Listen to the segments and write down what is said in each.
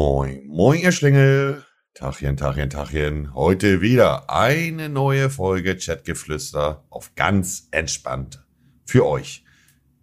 Moin, moin, ihr Schlingel. Tachchen, Tachchen, Tachchen. Heute wieder eine neue Folge Chatgeflüster auf ganz entspannt für euch.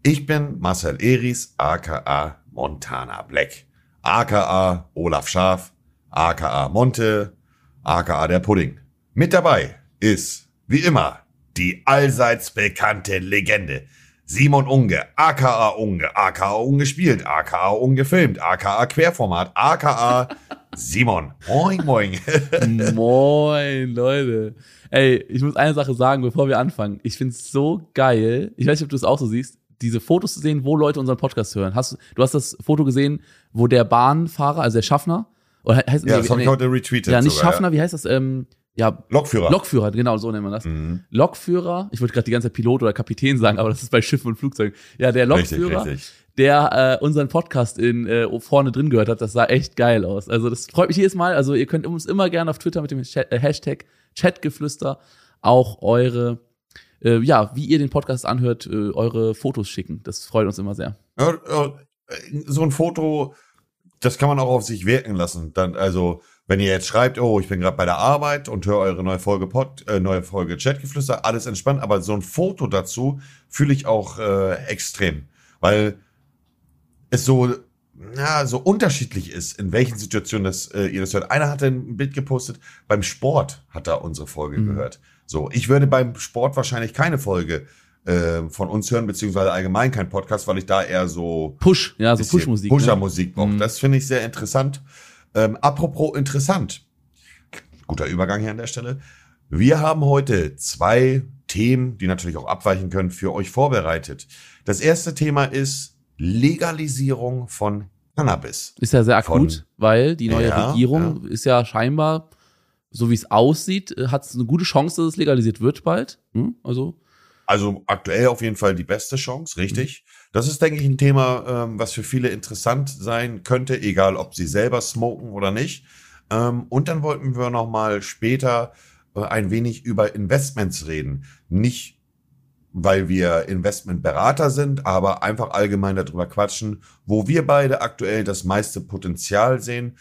Ich bin Marcel Eris, aka Montana Black, aka Olaf Schaf, aka Monte, aka der Pudding. Mit dabei ist, wie immer, die allseits bekannte Legende. Simon Unge, aka Unge, aka Unge spielt, aka Unge filmt, aka Querformat, aka Simon. Moin, moin. moin, Leute. Ey, ich muss eine Sache sagen, bevor wir anfangen. Ich find's so geil. Ich weiß nicht, ob du es auch so siehst, diese Fotos zu sehen, wo Leute unseren Podcast hören. Hast, du hast das Foto gesehen, wo der Bahnfahrer, also der Schaffner, oder heißt, ja, nee, das habe ich heute retweetet. Ja, nicht sogar, Schaffner, ja. wie heißt das? Ähm, ja, Lokführer. Lokführer, genau, so nennt man das. Mhm. Lokführer, ich wollte gerade die ganze Zeit Pilot oder Kapitän sagen, aber das ist bei Schiffen und Flugzeugen. Ja, der Lokführer, richtig, richtig. der äh, unseren Podcast in äh, vorne drin gehört hat, das sah echt geil aus. Also das freut mich jedes Mal. Also ihr könnt uns immer gerne auf Twitter mit dem äh, Hashtag Chatgeflüster auch eure, äh, ja, wie ihr den Podcast anhört, äh, eure Fotos schicken. Das freut uns immer sehr. Ja, so ein Foto, das kann man auch auf sich wirken lassen. Dann, also wenn ihr jetzt schreibt, oh, ich bin gerade bei der Arbeit und höre eure neue Folge Pod, äh, neue Folge Chatgeflüster, alles entspannt, aber so ein Foto dazu fühle ich auch äh, extrem, weil es so ja, so unterschiedlich ist, in welchen Situationen das, äh, ihr das hört. Einer hat ein Bild gepostet, beim Sport hat er unsere Folge mhm. gehört. So, ich würde beim Sport wahrscheinlich keine Folge äh, von uns hören, beziehungsweise allgemein kein Podcast, weil ich da eher so Push, ja, so Push-Musik. Pusher-Musik ne? brauche. Mhm. Das finde ich sehr interessant. Ähm, apropos interessant. Guter Übergang hier an der Stelle. Wir haben heute zwei Themen, die natürlich auch abweichen können, für euch vorbereitet. Das erste Thema ist Legalisierung von Cannabis. Ist ja sehr akut, von, weil die neue ja, Regierung ja. ist ja scheinbar, so wie es aussieht, äh, hat es eine gute Chance, dass es legalisiert wird bald. Hm? Also also aktuell auf jeden Fall die beste Chance, richtig. Mhm. Das ist, denke ich, ein Thema, ähm, was für viele interessant sein könnte, egal ob sie selber smoken oder nicht. Ähm, und dann wollten wir noch mal später äh, ein wenig über Investments reden. Nicht, weil wir Investmentberater sind, aber einfach allgemein darüber quatschen, wo wir beide aktuell das meiste Potenzial sehen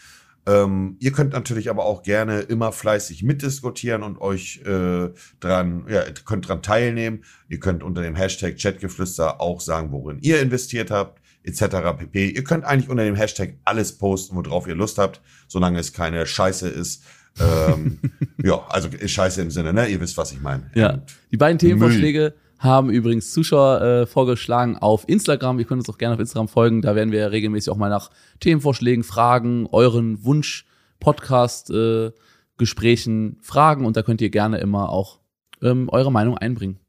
ähm, ihr könnt natürlich aber auch gerne immer fleißig mitdiskutieren und euch äh, dran, ja, könnt dran teilnehmen. Ihr könnt unter dem Hashtag Chatgeflüster auch sagen, worin ihr investiert habt, etc. pp. Ihr könnt eigentlich unter dem Hashtag alles posten, worauf ihr Lust habt, solange es keine Scheiße ist. ähm, ja, also Scheiße im Sinne, ne? Ihr wisst, was ich meine. Ja. Die beiden Themenvorschläge haben übrigens Zuschauer äh, vorgeschlagen auf Instagram. Ihr könnt uns auch gerne auf Instagram folgen. Da werden wir regelmäßig auch mal nach Themenvorschlägen, Fragen, euren Wunsch, Podcast, äh, Gesprächen fragen und da könnt ihr gerne immer auch ähm, eure Meinung einbringen.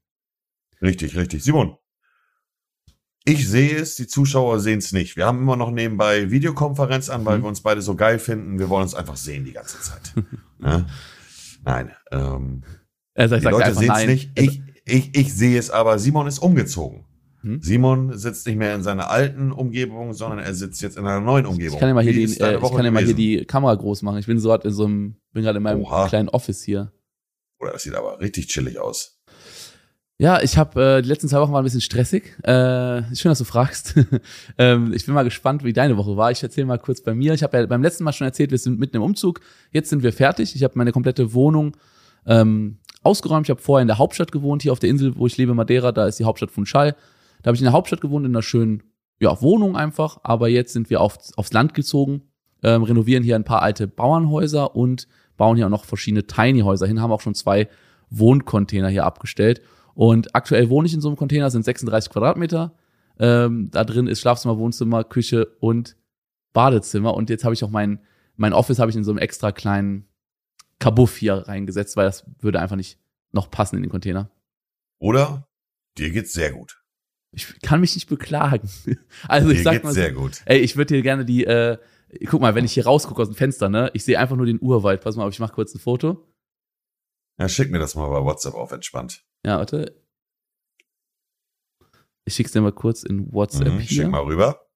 Richtig, richtig. Simon, ich sehe es, die Zuschauer sehen es nicht. Wir haben immer noch nebenbei Videokonferenz an, weil mhm. wir uns beide so geil finden. Wir wollen uns einfach sehen die ganze Zeit. ja? Nein. Ähm, also die Leute sehen es nicht. Ich, ich, ich sehe es aber, Simon ist umgezogen. Hm? Simon sitzt nicht mehr in seiner alten Umgebung, sondern er sitzt jetzt in einer neuen Umgebung. Ich kann ja mal hier, die, äh, ich kann ja mal hier die Kamera groß machen. Ich bin so in so einem, bin gerade in meinem Oha. kleinen Office hier. Oder das sieht aber richtig chillig aus. Ja, ich habe äh, die letzten zwei Wochen waren ein bisschen stressig. Äh, schön, dass du fragst. ähm, ich bin mal gespannt, wie deine Woche war. Ich erzähle mal kurz bei mir. Ich habe ja beim letzten Mal schon erzählt, wir sind mitten im Umzug. Jetzt sind wir fertig. Ich habe meine komplette Wohnung ähm, ausgeräumt. Ich habe vorher in der Hauptstadt gewohnt, hier auf der Insel, wo ich lebe, Madeira, da ist die Hauptstadt von Schall. Da habe ich in der Hauptstadt gewohnt, in einer schönen ja, Wohnung einfach, aber jetzt sind wir auf, aufs Land gezogen, ähm, renovieren hier ein paar alte Bauernhäuser und bauen hier auch noch verschiedene Tiny-Häuser hin, haben auch schon zwei Wohncontainer hier abgestellt. Und aktuell wohne ich in so einem Container, sind 36 Quadratmeter. Ähm, da drin ist Schlafzimmer, Wohnzimmer, Küche und Badezimmer. Und jetzt habe ich auch mein, mein Office habe ich in so einem extra kleinen Kabuff hier reingesetzt, weil das würde einfach nicht noch passen in den Container. Oder dir geht's sehr gut. Ich kann mich nicht beklagen. Also ich dir sag mal, sehr gut. ey, ich würde dir gerne die, äh, guck mal, wenn ich hier rausgucke aus dem Fenster, ne, ich sehe einfach nur den Urwald. Pass mal auf, ich mache kurz ein Foto. Ja, schick mir das mal bei WhatsApp auf entspannt. Ja, warte. Ich schick's dir mal kurz in WhatsApp mhm, hier. Schick mal rüber.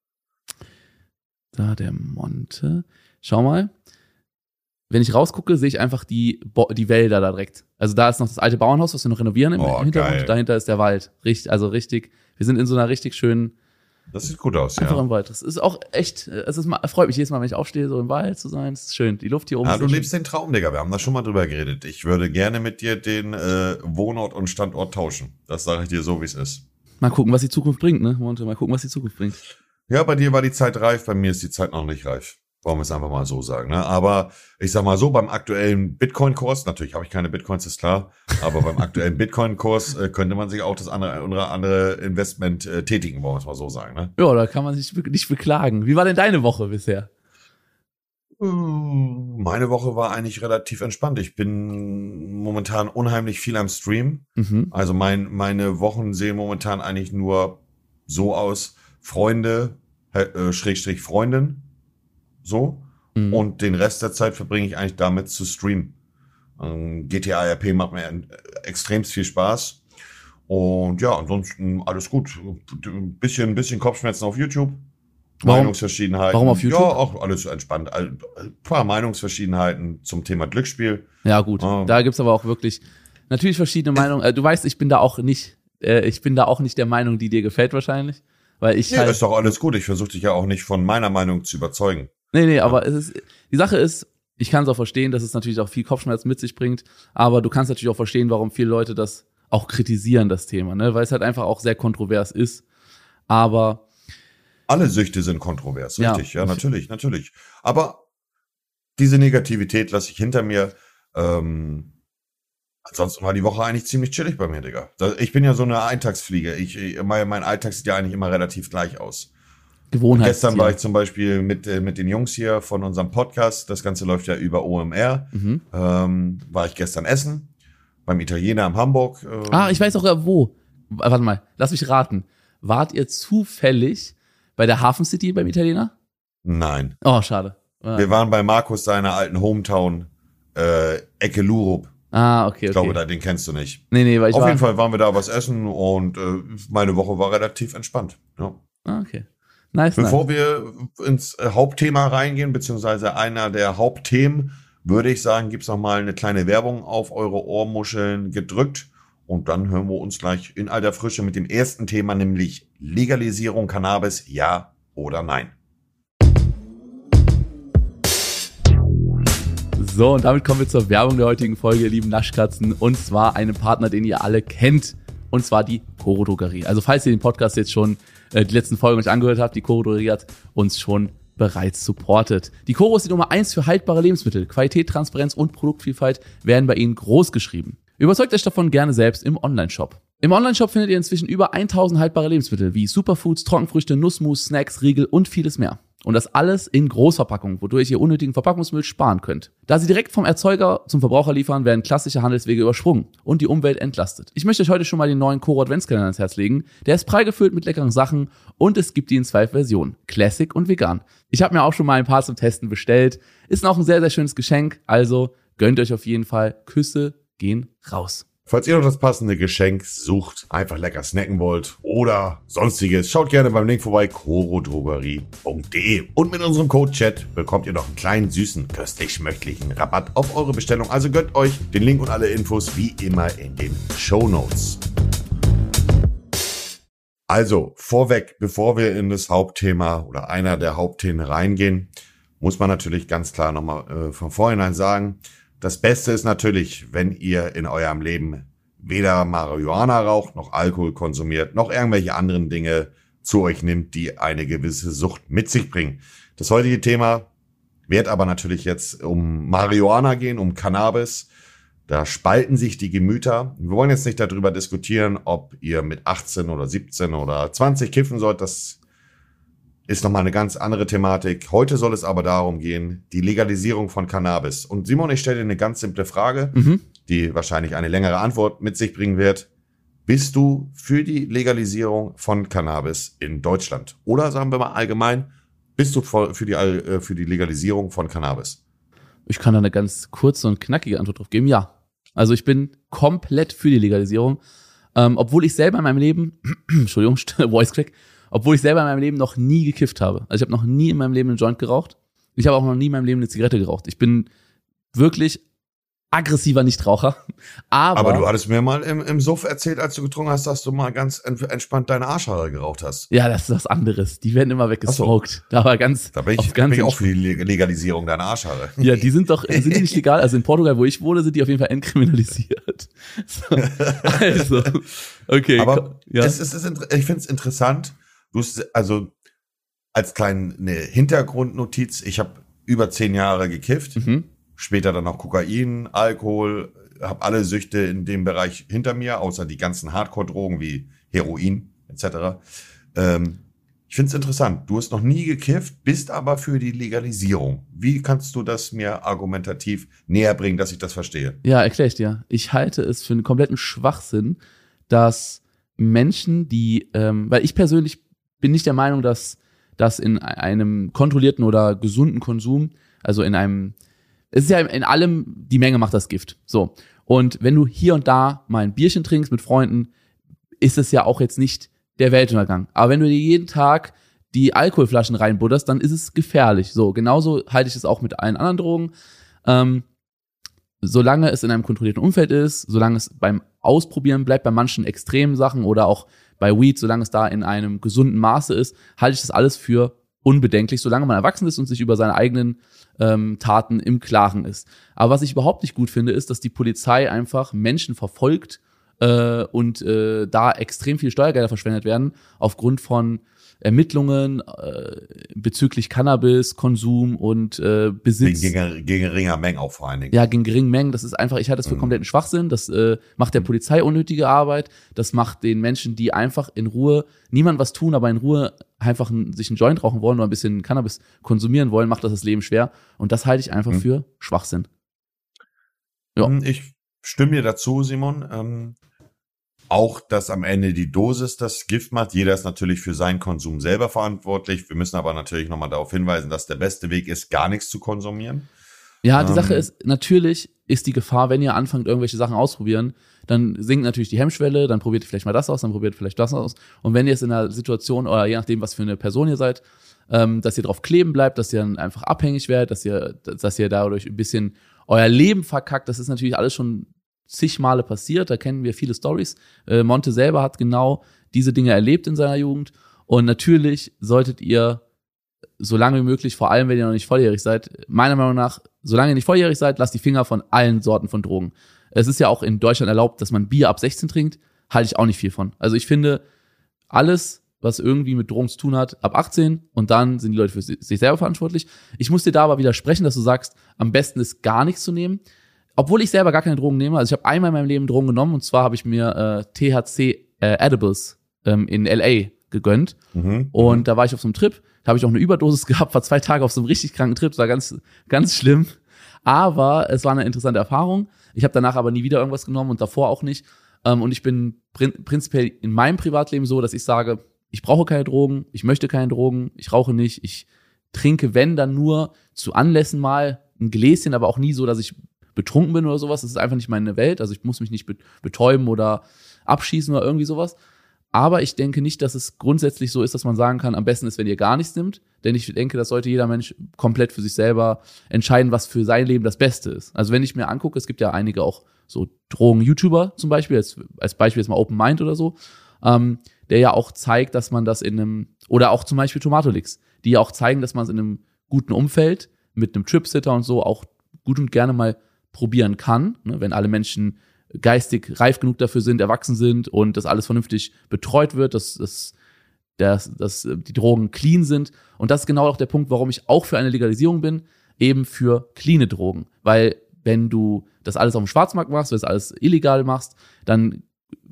Da der Monte. Schau mal wenn ich rausgucke, sehe ich einfach die, die Wälder da direkt. Also da ist noch das alte Bauernhaus, was wir noch renovieren im, oh, Hintergrund. Geil. Dahinter ist der Wald. Richtig, also richtig, wir sind in so einer richtig schönen Das sieht gut aus, Einfach ja. im Wald. Das ist auch echt, es ist, freut mich jedes Mal, wenn ich aufstehe, so im Wald zu sein. Es ist schön. Die Luft hier oben Ja, du lebst den Traum, Digga. Wir haben da schon mal drüber geredet. Ich würde gerne mit dir den äh, Wohnort und Standort tauschen. Das sage ich dir so, wie es ist. Mal gucken, was die Zukunft bringt, ne? Monte, mal gucken, was die Zukunft bringt. Ja, bei dir war die Zeit reif, bei mir ist die Zeit noch nicht reif. Wollen wir es einfach mal so sagen. Ne? Aber ich sag mal so, beim aktuellen Bitcoin-Kurs, natürlich habe ich keine Bitcoins, ist klar, aber beim aktuellen Bitcoin-Kurs äh, könnte man sich auch das andere, andere, andere Investment äh, tätigen, wollen wir es mal so sagen. Ne? Ja, da kann man sich wirklich nicht beklagen. Wie war denn deine Woche bisher? Meine Woche war eigentlich relativ entspannt. Ich bin momentan unheimlich viel am Stream. Mhm. Also mein, meine Wochen sehen momentan eigentlich nur so aus, Freunde, äh, Schrägstrich Freundin, so. Mhm. Und den Rest der Zeit verbringe ich eigentlich damit zu streamen. Ähm, GTA RP macht mir extremst viel Spaß. Und ja, ansonsten alles gut. Ein bisschen, ein bisschen Kopfschmerzen auf YouTube. Warum- Meinungsverschiedenheiten. warum auf YouTube? Ja, auch alles entspannt. Ein paar Meinungsverschiedenheiten zum Thema Glücksspiel. Ja, gut. Ah. Da gibt's aber auch wirklich natürlich verschiedene Meinungen. Äh, Du weißt, ich bin da auch nicht, äh, ich bin da auch nicht der Meinung, die dir gefällt wahrscheinlich. Weil ich Nee, halt. ist doch alles gut. Ich versuche dich ja auch nicht von meiner Meinung zu überzeugen. Nee, nee, aber es ist, die Sache ist, ich kann es auch verstehen, dass es natürlich auch viel Kopfschmerz mit sich bringt, aber du kannst natürlich auch verstehen, warum viele Leute das auch kritisieren, das Thema, ne? Weil es halt einfach auch sehr kontrovers ist. Aber Alle Süchte sind kontrovers, Ja. richtig, ja, natürlich, natürlich. Aber diese Negativität lasse ich hinter mir. Ähm, ansonsten war die Woche eigentlich ziemlich chillig bei mir, Digga. Ich bin ja so eine Eintagsfliege. Ich, mein, mein Alltag sieht ja eigentlich immer relativ gleich aus. Gewohnheit. Gestern war ich zum Beispiel mit, äh, mit den Jungs hier von unserem Podcast. Das Ganze läuft ja über OMR. Mhm. Ähm, war ich gestern essen beim Italiener in Hamburg. Ähm, Ah, ich weiß auch äh, wo. Warte mal, lass mich raten. Wart ihr zufällig bei der Hafen City beim Italiener? Nein. Oh, schade. Ah, Wir waren bei Markus seiner alten Hometown, äh, Ecke Lurup. ah okay, okay. Ich glaube, den kennst du nicht. nee, nee, weil ich Auf war, jeden Fall waren wir da was essen und äh, meine Woche war relativ entspannt. Ja. Ah, okay. Nice, nice. Bevor wir ins äh, Hauptthema reingehen, beziehungsweise einer der Hauptthemen, würde ich sagen, gibt's noch mal eine kleine Werbung auf eure Ohrmuscheln gedrückt. Und dann hören wir uns gleich in alter Frische mit dem ersten Thema, nämlich Legalisierung Cannabis, ja oder nein. So, und damit kommen wir zur Werbung der heutigen Folge, ihr lieben Naschkatzen. Und zwar einem Partner, den ihr alle kennt. Und zwar die Coro Drogerie. Also falls ihr den Podcast jetzt schon äh, die letzten Folgen euch angehört habt, die Coro Drogerie hat uns schon bereits supportet. Die Coro ist die Nummer eins für haltbare Lebensmittel. Qualität, Transparenz und Produktvielfalt werden bei ihnen groß geschrieben. Überzeugt euch davon gerne selbst im Onlineshop. Im Onlineshop findet ihr inzwischen über 1000 haltbare Lebensmittel wie Superfoods, Trockenfrüchte, Nussmus, Snacks, Riegel und vieles mehr. Und das alles in Großverpackung, wodurch ihr unnötigen Verpackungsmüll sparen könnt. Da sie direkt vom Erzeuger zum Verbraucher liefern, werden klassische Handelswege übersprungen und die Umwelt entlastet. Ich möchte euch heute schon mal den neuen Koro Adventskalender ans Herz legen. Der ist prall gefüllt mit leckeren Sachen und es gibt die in zwei Versionen, Classic und Vegan. Ich habe mir auch schon mal ein paar zum Testen bestellt. Ist auch ein sehr, sehr schönes Geschenk, also gönnt euch auf jeden Fall. Küsse gehen raus. Falls ihr noch das passende Geschenk sucht, einfach lecker snacken wollt oder sonstiges, schaut gerne beim Link vorbei, corodrogerie.de. Und mit unserem Code Chat bekommt ihr noch einen kleinen, süßen, köstlich schmöchtlichen Rabatt auf eure Bestellung. Also gönnt euch den Link und alle Infos wie immer in den Show Notes. Also, vorweg, bevor wir in das Hauptthema oder einer der Hauptthemen reingehen, muss man natürlich ganz klar nochmal äh, von vornherein sagen, das Beste ist natürlich, wenn ihr in eurem Leben weder Marihuana raucht, noch Alkohol konsumiert, noch irgendwelche anderen Dinge zu euch nimmt, die eine gewisse Sucht mit sich bringen. Das heutige Thema wird aber natürlich jetzt um Marihuana gehen, um Cannabis. Da spalten sich die Gemüter. Wir wollen jetzt nicht darüber diskutieren, ob ihr mit 18 oder 17 oder 20 kiffen sollt. Das ist nochmal eine ganz andere Thematik. Heute soll es aber darum gehen, die Legalisierung von Cannabis. Und Simon, ich stelle dir eine ganz simple Frage, Mhm. die wahrscheinlich eine längere Antwort mit sich bringen wird. Bist du für die Legalisierung von Cannabis in Deutschland? Oder sagen wir mal allgemein, bist du für die, äh, für die Legalisierung von Cannabis? Ich kann da eine ganz kurze und knackige Antwort drauf geben. Ja. Also ich bin komplett für die Legalisierung. Ähm, obwohl ich selber in meinem Leben, Entschuldigung, Voice Crack, obwohl ich selber in meinem Leben noch nie gekifft habe. Also ich habe noch nie in meinem Leben einen Joint geraucht. Ich habe auch noch nie in meinem Leben eine Zigarette geraucht. Ich bin wirklich aggressiver Nichtraucher. Aber, Aber du hattest mir mal im, im Suff erzählt, als du getrunken hast, dass du mal ganz en- entspannt deine Arschhaare geraucht hast. ja, das ist was anderes. Die werden immer weggesmoked. Da war ganz, Da bin ich, auf bin ganz ich auch für die Leg- Legalisierung deiner Arschhaare. Ja, die sind doch, sind die nicht legal? Also in Portugal, wo ich wohne, sind die auf jeden Fall entkriminalisiert. So, also, okay. Aber ja. es, ist- es ist, ich finde es interessant. Du hast, also als kleine Hintergrundnotiz, ich habe über zehn Jahre gekifft, mhm. später dann auch Kokain, Alkohol, habe alle Süchte in dem Bereich hinter mir, außer die ganzen Hardcore-Drogen wie Heroin etc. Ähm, ich finde es interessant. Du hast noch nie gekifft, bist aber für die Legalisierung. Wie kannst du das mir argumentativ näher bringen, dass ich das verstehe? Ja, erkläre ich dir. Ich halte es für einen kompletten Schwachsinn, dass Menschen, die, ähm, weil ich persönlich bin nicht der Meinung, dass das in einem kontrollierten oder gesunden Konsum, also in einem, es ist ja in allem, die Menge macht das Gift. So. Und wenn du hier und da mal ein Bierchen trinkst mit Freunden, ist es ja auch jetzt nicht der Weltuntergang. Aber wenn du dir jeden Tag die Alkoholflaschen reinbudderst, dann ist es gefährlich. So, genauso halte ich es auch mit allen anderen Drogen. Ähm, solange es in einem kontrollierten Umfeld ist, solange es beim Ausprobieren bleibt, bei manchen extremen Sachen oder auch bei Weed, solange es da in einem gesunden Maße ist, halte ich das alles für unbedenklich, solange man erwachsen ist und sich über seine eigenen ähm, Taten im Klaren ist. Aber was ich überhaupt nicht gut finde, ist, dass die Polizei einfach Menschen verfolgt äh, und äh, da extrem viel Steuergelder verschwendet werden aufgrund von Ermittlungen äh, bezüglich Cannabis, Konsum und äh, Besitz. gegen, geringer Mengen auch vor allen Dingen. Ja, gegen geringen Mengen. Das ist einfach, ich halte das für Mhm. kompletten Schwachsinn. Das äh, macht der Polizei unnötige Arbeit. Das macht den Menschen, die einfach in Ruhe, niemand was tun, aber in Ruhe einfach ein, sich einen Joint rauchen wollen oder ein bisschen Cannabis konsumieren wollen, macht das das Leben schwer. Und das halte ich einfach Mhm. für Schwachsinn. Ja. Hm, Ich stimme dir dazu, Simon. Ähm, auch, dass am Ende die Dosis das Gift macht. Jeder ist natürlich für seinen Konsum selber verantwortlich. Wir müssen aber natürlich nochmal darauf hinweisen, dass der beste Weg ist, gar nichts zu konsumieren. Ja, die Ähm. Sache ist, natürlich ist die Gefahr, wenn ihr anfangt, irgendwelche Sachen ausprobieren, dann sinkt natürlich die Hemmschwelle, dann probiert ihr vielleicht mal das aus, dann probiert ihr vielleicht das aus. Und wenn ihr es in einer Situation, oder je nachdem, was für eine Person ihr seid, ähm, dass ihr drauf kleben bleibt, dass ihr dann einfach abhängig werdet, dass ihr, dass ihr dadurch ein bisschen euer Leben verkackt, das ist natürlich alles schon zig Male passiert, da kennen wir viele Stories. Äh, Monte selber hat genau diese Dinge erlebt in seiner Jugend. Und natürlich solltet ihr so lange wie möglich, vor allem wenn ihr noch nicht volljährig seid, meiner Meinung nach, solange ihr nicht volljährig seid, lasst die Finger von allen Sorten von Drogen. Es ist ja auch in Deutschland erlaubt, dass man Bier ab 16 trinkt, halte ich auch nicht viel von. Also ich finde, alles, was irgendwie mit Drogen zu tun hat, ab 18 und dann sind die Leute für si- sich selber verantwortlich. Ich muss dir da aber widersprechen, dass du sagst, am besten ist gar nichts zu nehmen. Obwohl ich selber gar keine Drogen nehme. Also ich habe einmal in meinem Leben Drogen genommen und zwar habe ich mir äh, THC äh, Edibles ähm, in LA gegönnt. Mhm. Und da war ich auf so einem Trip, da habe ich auch eine Überdosis gehabt, war zwei Tage auf so einem richtig kranken Trip, das war ganz, ganz schlimm. Aber es war eine interessante Erfahrung. Ich habe danach aber nie wieder irgendwas genommen und davor auch nicht. Ähm, und ich bin prin prinzipiell in meinem Privatleben so, dass ich sage, ich brauche keine Drogen, ich möchte keine Drogen, ich rauche nicht, ich trinke, wenn dann nur zu Anlässen mal ein Gläschen, aber auch nie so, dass ich betrunken bin oder sowas. Das ist einfach nicht meine Welt. Also ich muss mich nicht be- betäuben oder abschießen oder irgendwie sowas. Aber ich denke nicht, dass es grundsätzlich so ist, dass man sagen kann, am besten ist, wenn ihr gar nichts nimmt. Denn ich denke, das sollte jeder Mensch komplett für sich selber entscheiden, was für sein Leben das Beste ist. Also wenn ich mir angucke, es gibt ja einige auch so Drogen-YouTuber zum Beispiel, als, als Beispiel jetzt mal Open Mind oder so, ähm, der ja auch zeigt, dass man das in einem, oder auch zum Beispiel Tomatolix, die ja auch zeigen, dass man es in einem guten Umfeld mit einem Tripsitter und so auch gut und gerne mal probieren kann, ne, wenn alle Menschen geistig reif genug dafür sind, erwachsen sind und das alles vernünftig betreut wird, dass, dass, dass, dass äh, die Drogen clean sind. Und das ist genau auch der Punkt, warum ich auch für eine Legalisierung bin, eben für cleane Drogen. Weil wenn du das alles auf dem Schwarzmarkt machst, wenn du das alles illegal machst, dann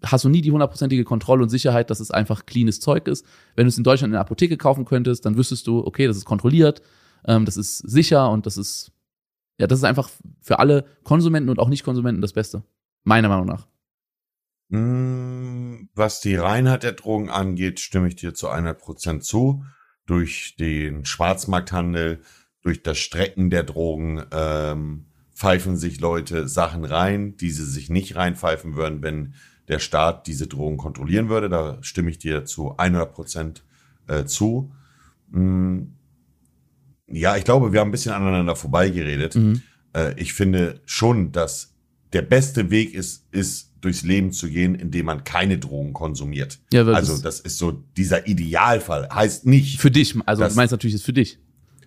hast du nie die hundertprozentige Kontrolle und Sicherheit, dass es einfach cleanes Zeug ist. Wenn du es in Deutschland in der Apotheke kaufen könntest, dann wüsstest du, okay, das ist kontrolliert, ähm, das ist sicher und das ist, ja, das ist einfach für alle Konsumenten und auch Nicht-Konsumenten das Beste. Meiner Meinung nach. Mm, Was die Reinheit der Drogen angeht, stimme ich dir zu 100% zu. Durch den Schwarzmarkthandel, durch das Strecken der Drogen ähm, pfeifen sich Leute Sachen rein, die sie sich nicht reinpfeifen würden, wenn der Staat diese Drogen kontrollieren würde. Da stimme ich dir zu 100% äh, zu. Mm, Ja, ich glaube, wir haben ein bisschen aneinander vorbeigeredet. Mhm. Äh, ich finde schon, dass der beste Weg ist, ist durchs Leben zu gehen, indem man keine Drogen konsumiert. Ja, also das- ist so dieser Idealfall. Heißt nicht Für dich, also Das- du meinst natürlich ist für dich.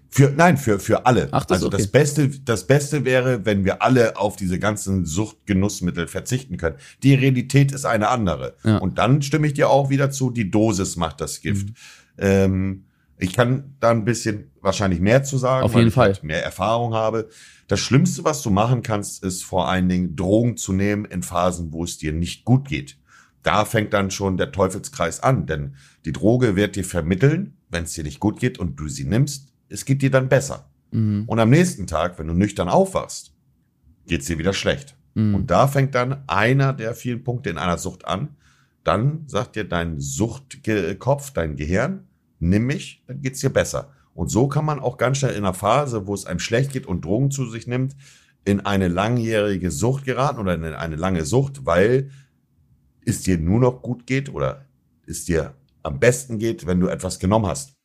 für nein für für alle. Ach, das also ist das okay. Beste das Beste wäre, wenn wir alle auf diese ganzen Suchtgenussmittel verzichten können. Die Realität ist eine andere. Ja. Und dann stimme ich dir auch wieder zu. Die Dosis macht das Gift. Mhm. Ähm, ich kann da ein bisschen wahrscheinlich mehr zu sagen, Auf weil jeden ich Fall. halt mehr Erfahrung habe. Das Schlimmste, was du machen kannst, ist vor allen Dingen Drogen zu nehmen in Phasen, wo es dir nicht gut geht. Da fängt dann schon der Teufelskreis an, denn die Droge wird dir vermitteln, wenn es dir nicht gut geht und du sie nimmst, es geht dir dann besser. Mhm. Und am nächsten Tag, wenn du nüchtern aufwachst, geht's dir wieder schlecht. Mhm. Und da fängt dann einer der vielen Punkte in einer Sucht an. Dann sagt dir dein Suchtkopf, dein Gehirn, nimm mich, dann geht's dir besser. Und so kann man auch ganz schnell in einer Phase, wo es einem schlecht geht und Drogen zu sich nimmt, in eine langjährige Sucht geraten oder in eine lange Sucht, weil es dir nur noch gut geht oder es dir am besten geht, wenn du etwas genommen hast.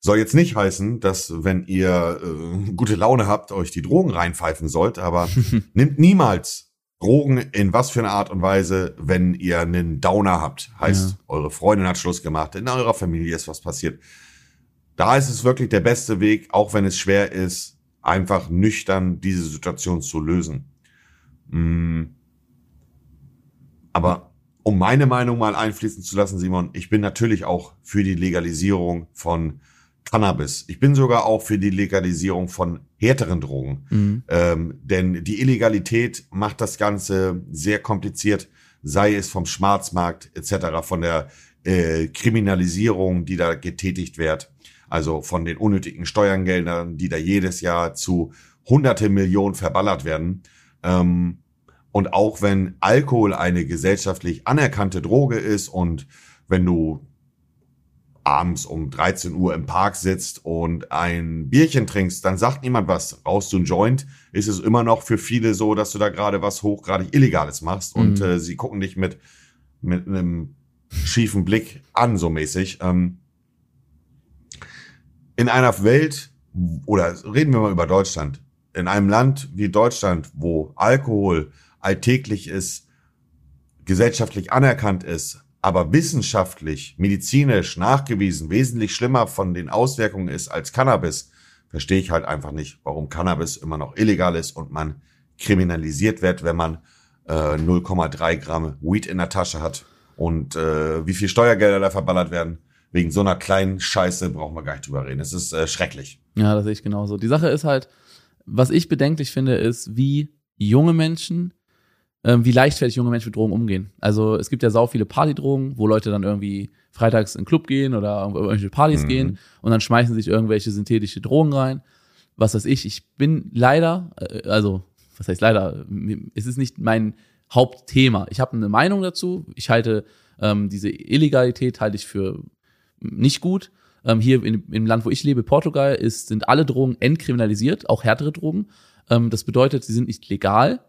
Soll jetzt nicht heißen, dass wenn ihr äh, gute Laune habt, euch die Drogen reinpfeifen sollt, aber nimmt niemals Drogen in was für eine Art und Weise, wenn ihr einen Downer habt. Heißt, Ja. eure Freundin hat Schluss gemacht, in eurer Familie ist was passiert. Da ist es wirklich der beste Weg, auch wenn es schwer ist, einfach nüchtern diese Situation zu lösen. Mm. Aber um meine Meinung mal einfließen zu lassen, Simon, ich bin natürlich auch für die Legalisierung von Cannabis. Ich bin sogar auch für die Legalisierung von härteren Drogen. Mhm. Ähm, denn die Illegalität macht das Ganze sehr kompliziert, sei es vom Schwarzmarkt etc., von der äh, Kriminalisierung, die da getätigt wird, also von den unnötigen Steuergeldern, die da jedes Jahr zu hunderte Millionen verballert werden. Ähm, und auch wenn Alkohol eine gesellschaftlich anerkannte Droge ist und wenn du abends um 13 Uhr im Park sitzt und ein Bierchen trinkst, dann sagt niemand was. Rauchst du ein Joint, ist es immer noch für viele so, dass du da gerade was hochgradig Illegales machst und Mhm. äh, sie gucken dich mit, mit einem schiefen Blick an, so mäßig. Ähm, in einer Welt, oder reden wir mal über Deutschland, in einem Land wie Deutschland, wo Alkohol alltäglich ist, gesellschaftlich anerkannt ist, aber wissenschaftlich, medizinisch nachgewiesen wesentlich schlimmer von den Auswirkungen ist als Cannabis, verstehe ich halt einfach nicht, warum Cannabis immer noch illegal ist und man kriminalisiert wird, wenn man äh, 0,3 Gramm Weed in der Tasche hat und äh, wie viel Steuergelder da verballert werden. Wegen so einer kleinen Scheiße brauchen wir gar nicht drüber reden. Es ist äh, schrecklich. Ja, das sehe ich genauso. Die Sache ist halt, was ich bedenklich finde, ist, wie junge Menschen, wie leichtfertig junge Menschen mit Drogen umgehen. Also es gibt ja sau viele Partydrogen, wo Leute dann irgendwie freitags in den Club gehen oder irgendwelche Partys Mhm. gehen und dann schmeißen sich irgendwelche synthetische Drogen rein. Was weiß ich. Ich bin leider, äh, also was heißt leider, es ist nicht mein Hauptthema. Ich habe eine Meinung dazu. Ich halte ähm, diese Illegalität halte ich für nicht gut. Ähm, hier in, im Land, wo ich lebe, Portugal, ist, sind alle Drogen entkriminalisiert, auch härtere Drogen. Ähm, das bedeutet, sie sind nicht legal,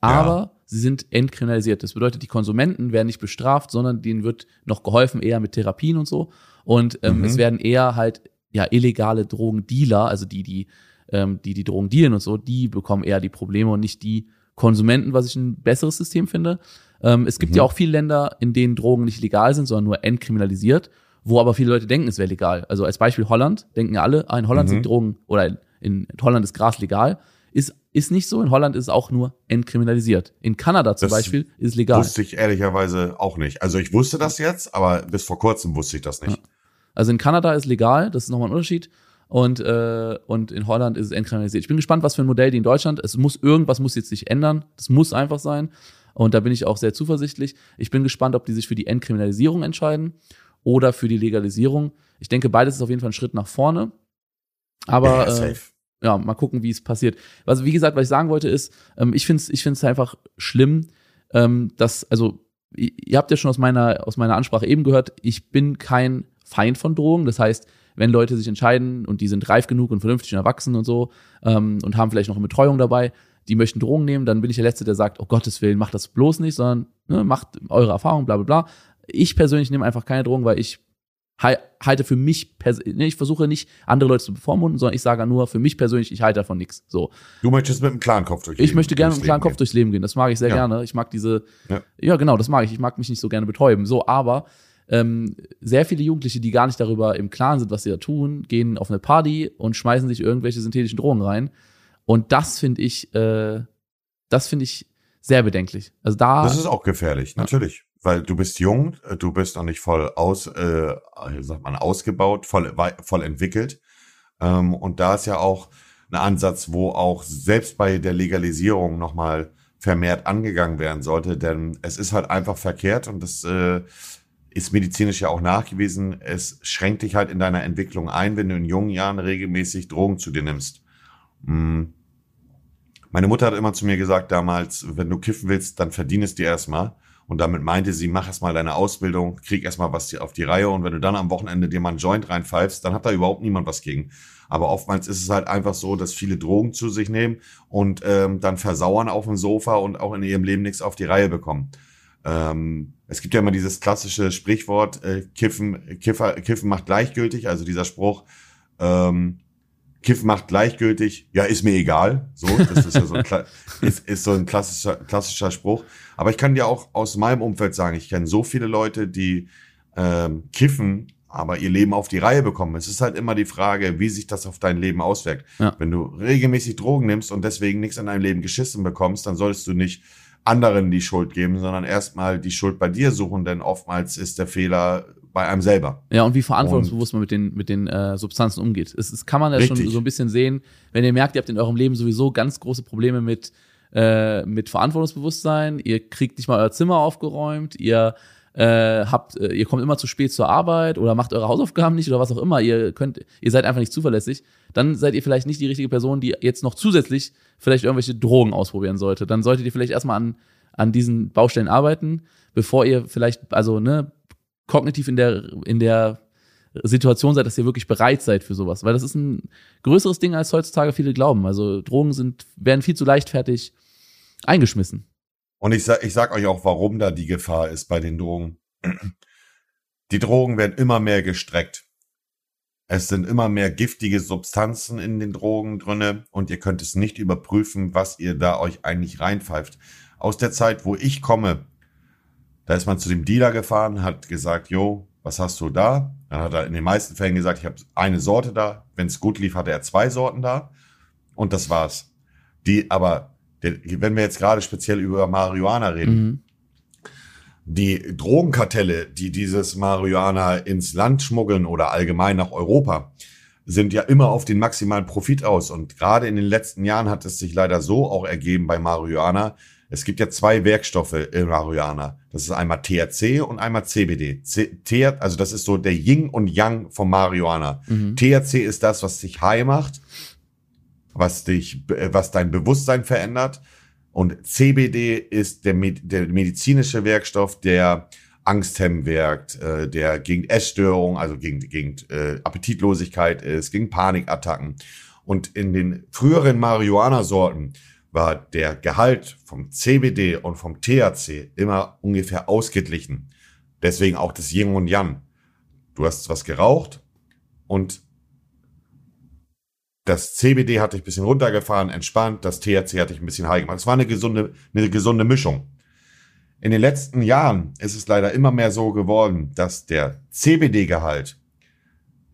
aber sie sind entkriminalisiert. Das bedeutet, die Konsumenten werden nicht bestraft, sondern denen wird noch geholfen, eher mit Therapien und so. Und ähm, Mhm. es werden eher halt ja illegale Drogendealer, also die, die, ähm, die die Drogen dealen und so, die bekommen eher die Probleme und nicht die Konsumenten, was ich ein besseres System finde. Ähm, es gibt Mhm. ja auch viele Länder, in denen Drogen nicht legal sind, sondern nur entkriminalisiert, wo aber viele Leute denken, es wäre legal. Also als Beispiel Holland, denken ja alle, ah, in Holland Mhm. sind Drogen oder in Holland ist Gras legal. Ist, ist nicht so. In Holland ist es auch nur entkriminalisiert. In Kanada zum Das Beispiel ist es legal. Wusste ich ehrlicherweise auch nicht. Also ich wusste das jetzt, aber bis vor kurzem wusste ich das nicht. Also in Kanada ist legal, das ist nochmal ein Unterschied. Und, äh, und in Holland ist es entkriminalisiert. Ich bin gespannt, was für ein Modell die in Deutschland. Es muss irgendwas muss jetzt sich ändern. Das muss einfach sein. Und da bin ich auch sehr zuversichtlich. Ich bin gespannt, ob die sich für die Entkriminalisierung entscheiden oder für die Legalisierung. Ich denke, beides ist auf jeden Fall ein Schritt nach vorne. Aber Ja, äh, safe. Ja, mal gucken, wie es passiert. Also wie gesagt, was ich sagen wollte ist, ähm, ich finde es ich find's einfach schlimm, ähm, dass, also ihr habt ja schon aus meiner, aus meiner Ansprache eben gehört, ich bin kein Feind von Drogen. Das heißt, wenn Leute sich entscheiden und die sind reif genug und vernünftig und erwachsen und so ähm, und haben vielleicht noch eine Betreuung dabei, die möchten Drogen nehmen, dann bin ich der Letzte, der sagt, oh Gottes Willen, macht das bloß nicht, sondern ne, macht eure Erfahrung, bla bla bla. Ich persönlich nehme einfach keine Drogen, weil ich halte für mich, nee, ich versuche nicht andere Leute zu bevormunden, sondern ich sage nur für mich persönlich, ich halte davon nichts. So. Du möchtest mit einem klaren Kopf durchs Leben Ich möchte gerne mit einem klaren Kopf gehen. durchs Leben gehen. Das mag ich sehr ja. gerne. Ich mag diese, ja. ja. genau, das mag ich. Ich mag mich nicht so gerne betäuben. So, aber ähm, sehr viele Jugendliche, die gar nicht darüber im Klaren sind, was sie da tun, gehen auf eine Party und schmeißen sich irgendwelche synthetischen Drogen rein. Und das finde ich, äh, das finde ich sehr bedenklich. Also da. Das ist auch gefährlich, natürlich weil du bist jung, äh, du bist noch nicht voll aus, äh, sagt man, ausgebaut, voll, voll entwickelt. Ähm, und da ist ja auch ein Ansatz, wo auch selbst bei der Legalisierung nochmal vermehrt angegangen werden sollte, denn es ist halt einfach verkehrt und das äh, ist medizinisch ja auch nachgewiesen. Es schränkt dich halt in deiner Entwicklung ein, wenn du in jungen Jahren regelmäßig Drogen zu dir nimmst. Mm. Meine Mutter hat immer zu mir gesagt damals, wenn du kiffen willst, dann verdien es dir erstmal. Und damit meinte sie, mach erstmal deine Ausbildung, krieg erstmal was auf die Reihe und wenn du dann am Wochenende dir mal einen Joint reinpfeifst, dann hat da überhaupt niemand was gegen. Aber oftmals ist es halt einfach so, dass viele Drogen zu sich nehmen und ähm, dann versauern auf dem Sofa und auch in ihrem Leben nichts auf die Reihe bekommen. Ähm, es gibt ja immer dieses klassische Sprichwort, äh, Kiffen, Kiffer, Kiffen macht gleichgültig, also dieser Spruch, ähm, Kiff macht gleichgültig, ja, ist mir egal. So, das ist ja so ein, ist, ist so ein klassischer, klassischer Spruch. Aber ich kann dir auch aus meinem Umfeld sagen, ich kenne so viele Leute, die ähm, kiffen, aber ihr Leben auf die Reihe bekommen. Es ist halt immer die Frage, wie sich das auf dein Leben auswirkt. Ja. Wenn du regelmäßig Drogen nimmst und deswegen nichts in deinem Leben geschissen bekommst, dann solltest du nicht anderen die Schuld geben, sondern erstmal die Schuld bei dir suchen, denn oftmals ist der Fehler bei einem selber. Ja, und wie verantwortungsbewusst und man mit den, mit den äh, Substanzen umgeht. Es, es kann man ja richtig. schon so ein bisschen sehen, wenn ihr merkt, ihr habt in eurem Leben sowieso ganz große Probleme mit, äh, mit Verantwortungsbewusstsein, ihr kriegt nicht mal euer Zimmer aufgeräumt, ihr äh, habt, äh, ihr kommt immer zu spät zur Arbeit oder macht eure Hausaufgaben nicht oder was auch immer, ihr könnt, ihr seid einfach nicht zuverlässig, dann seid ihr vielleicht nicht die richtige Person, die jetzt noch zusätzlich vielleicht irgendwelche Drogen ausprobieren sollte. Dann solltet ihr vielleicht erstmal an, an diesen Baustellen arbeiten, bevor ihr vielleicht, also, ne, kognitiv in der, in der Situation seid, dass ihr wirklich bereit seid für sowas. Weil das ist ein größeres Ding, als heutzutage viele glauben. Also Drogen sind, werden viel zu leichtfertig eingeschmissen. Und ich sag, ich sag euch auch, warum da die Gefahr ist bei den Drogen. Die Drogen werden immer mehr gestreckt. Es sind immer mehr giftige Substanzen in den Drogen drinne und ihr könnt es nicht überprüfen, was ihr da euch eigentlich reinpfeift. Aus der Zeit, wo ich komme, da ist man zu dem Dealer gefahren, hat gesagt, jo, was hast du da? Dann hat er in den meisten Fällen gesagt, ich habe eine Sorte da. Wenn es gut lief, hatte er zwei Sorten da. Und das war's. Die, aber wenn wir jetzt gerade speziell über Marihuana reden, mhm. die Drogenkartelle, die dieses Marihuana ins Land schmuggeln oder allgemein nach Europa, sind ja immer auf den maximalen Profit aus. Und gerade in den letzten Jahren hat es sich leider so auch ergeben bei Marihuana, es gibt ja zwei Werkstoffe in Marihuana. Das ist einmal THC und einmal CBD. C T also das ist so der Yin und Yang vom Marihuana. Mhm. THC ist das, was dich high macht, was dich, was dein Bewusstsein verändert. Und CBD ist der, der medizinische Werkstoff, der Angsthemmen wirkt, äh, der gegen Essstörungen, also gegen, gegen äh, Appetitlosigkeit ist, gegen Panikattacken. Und in den früheren Marihuana-Sorten war der Gehalt vom CBD und vom THC immer ungefähr ausgeglichen. Deswegen auch das Yin und Yang. Du hast was geraucht und das CBD hat dich ein bisschen runtergefahren, entspannt, das THC hat dich ein bisschen high gemacht. Es war eine gesunde, eine gesunde Mischung. In den letzten Jahren ist es leider immer mehr so geworden, dass der CBD-Gehalt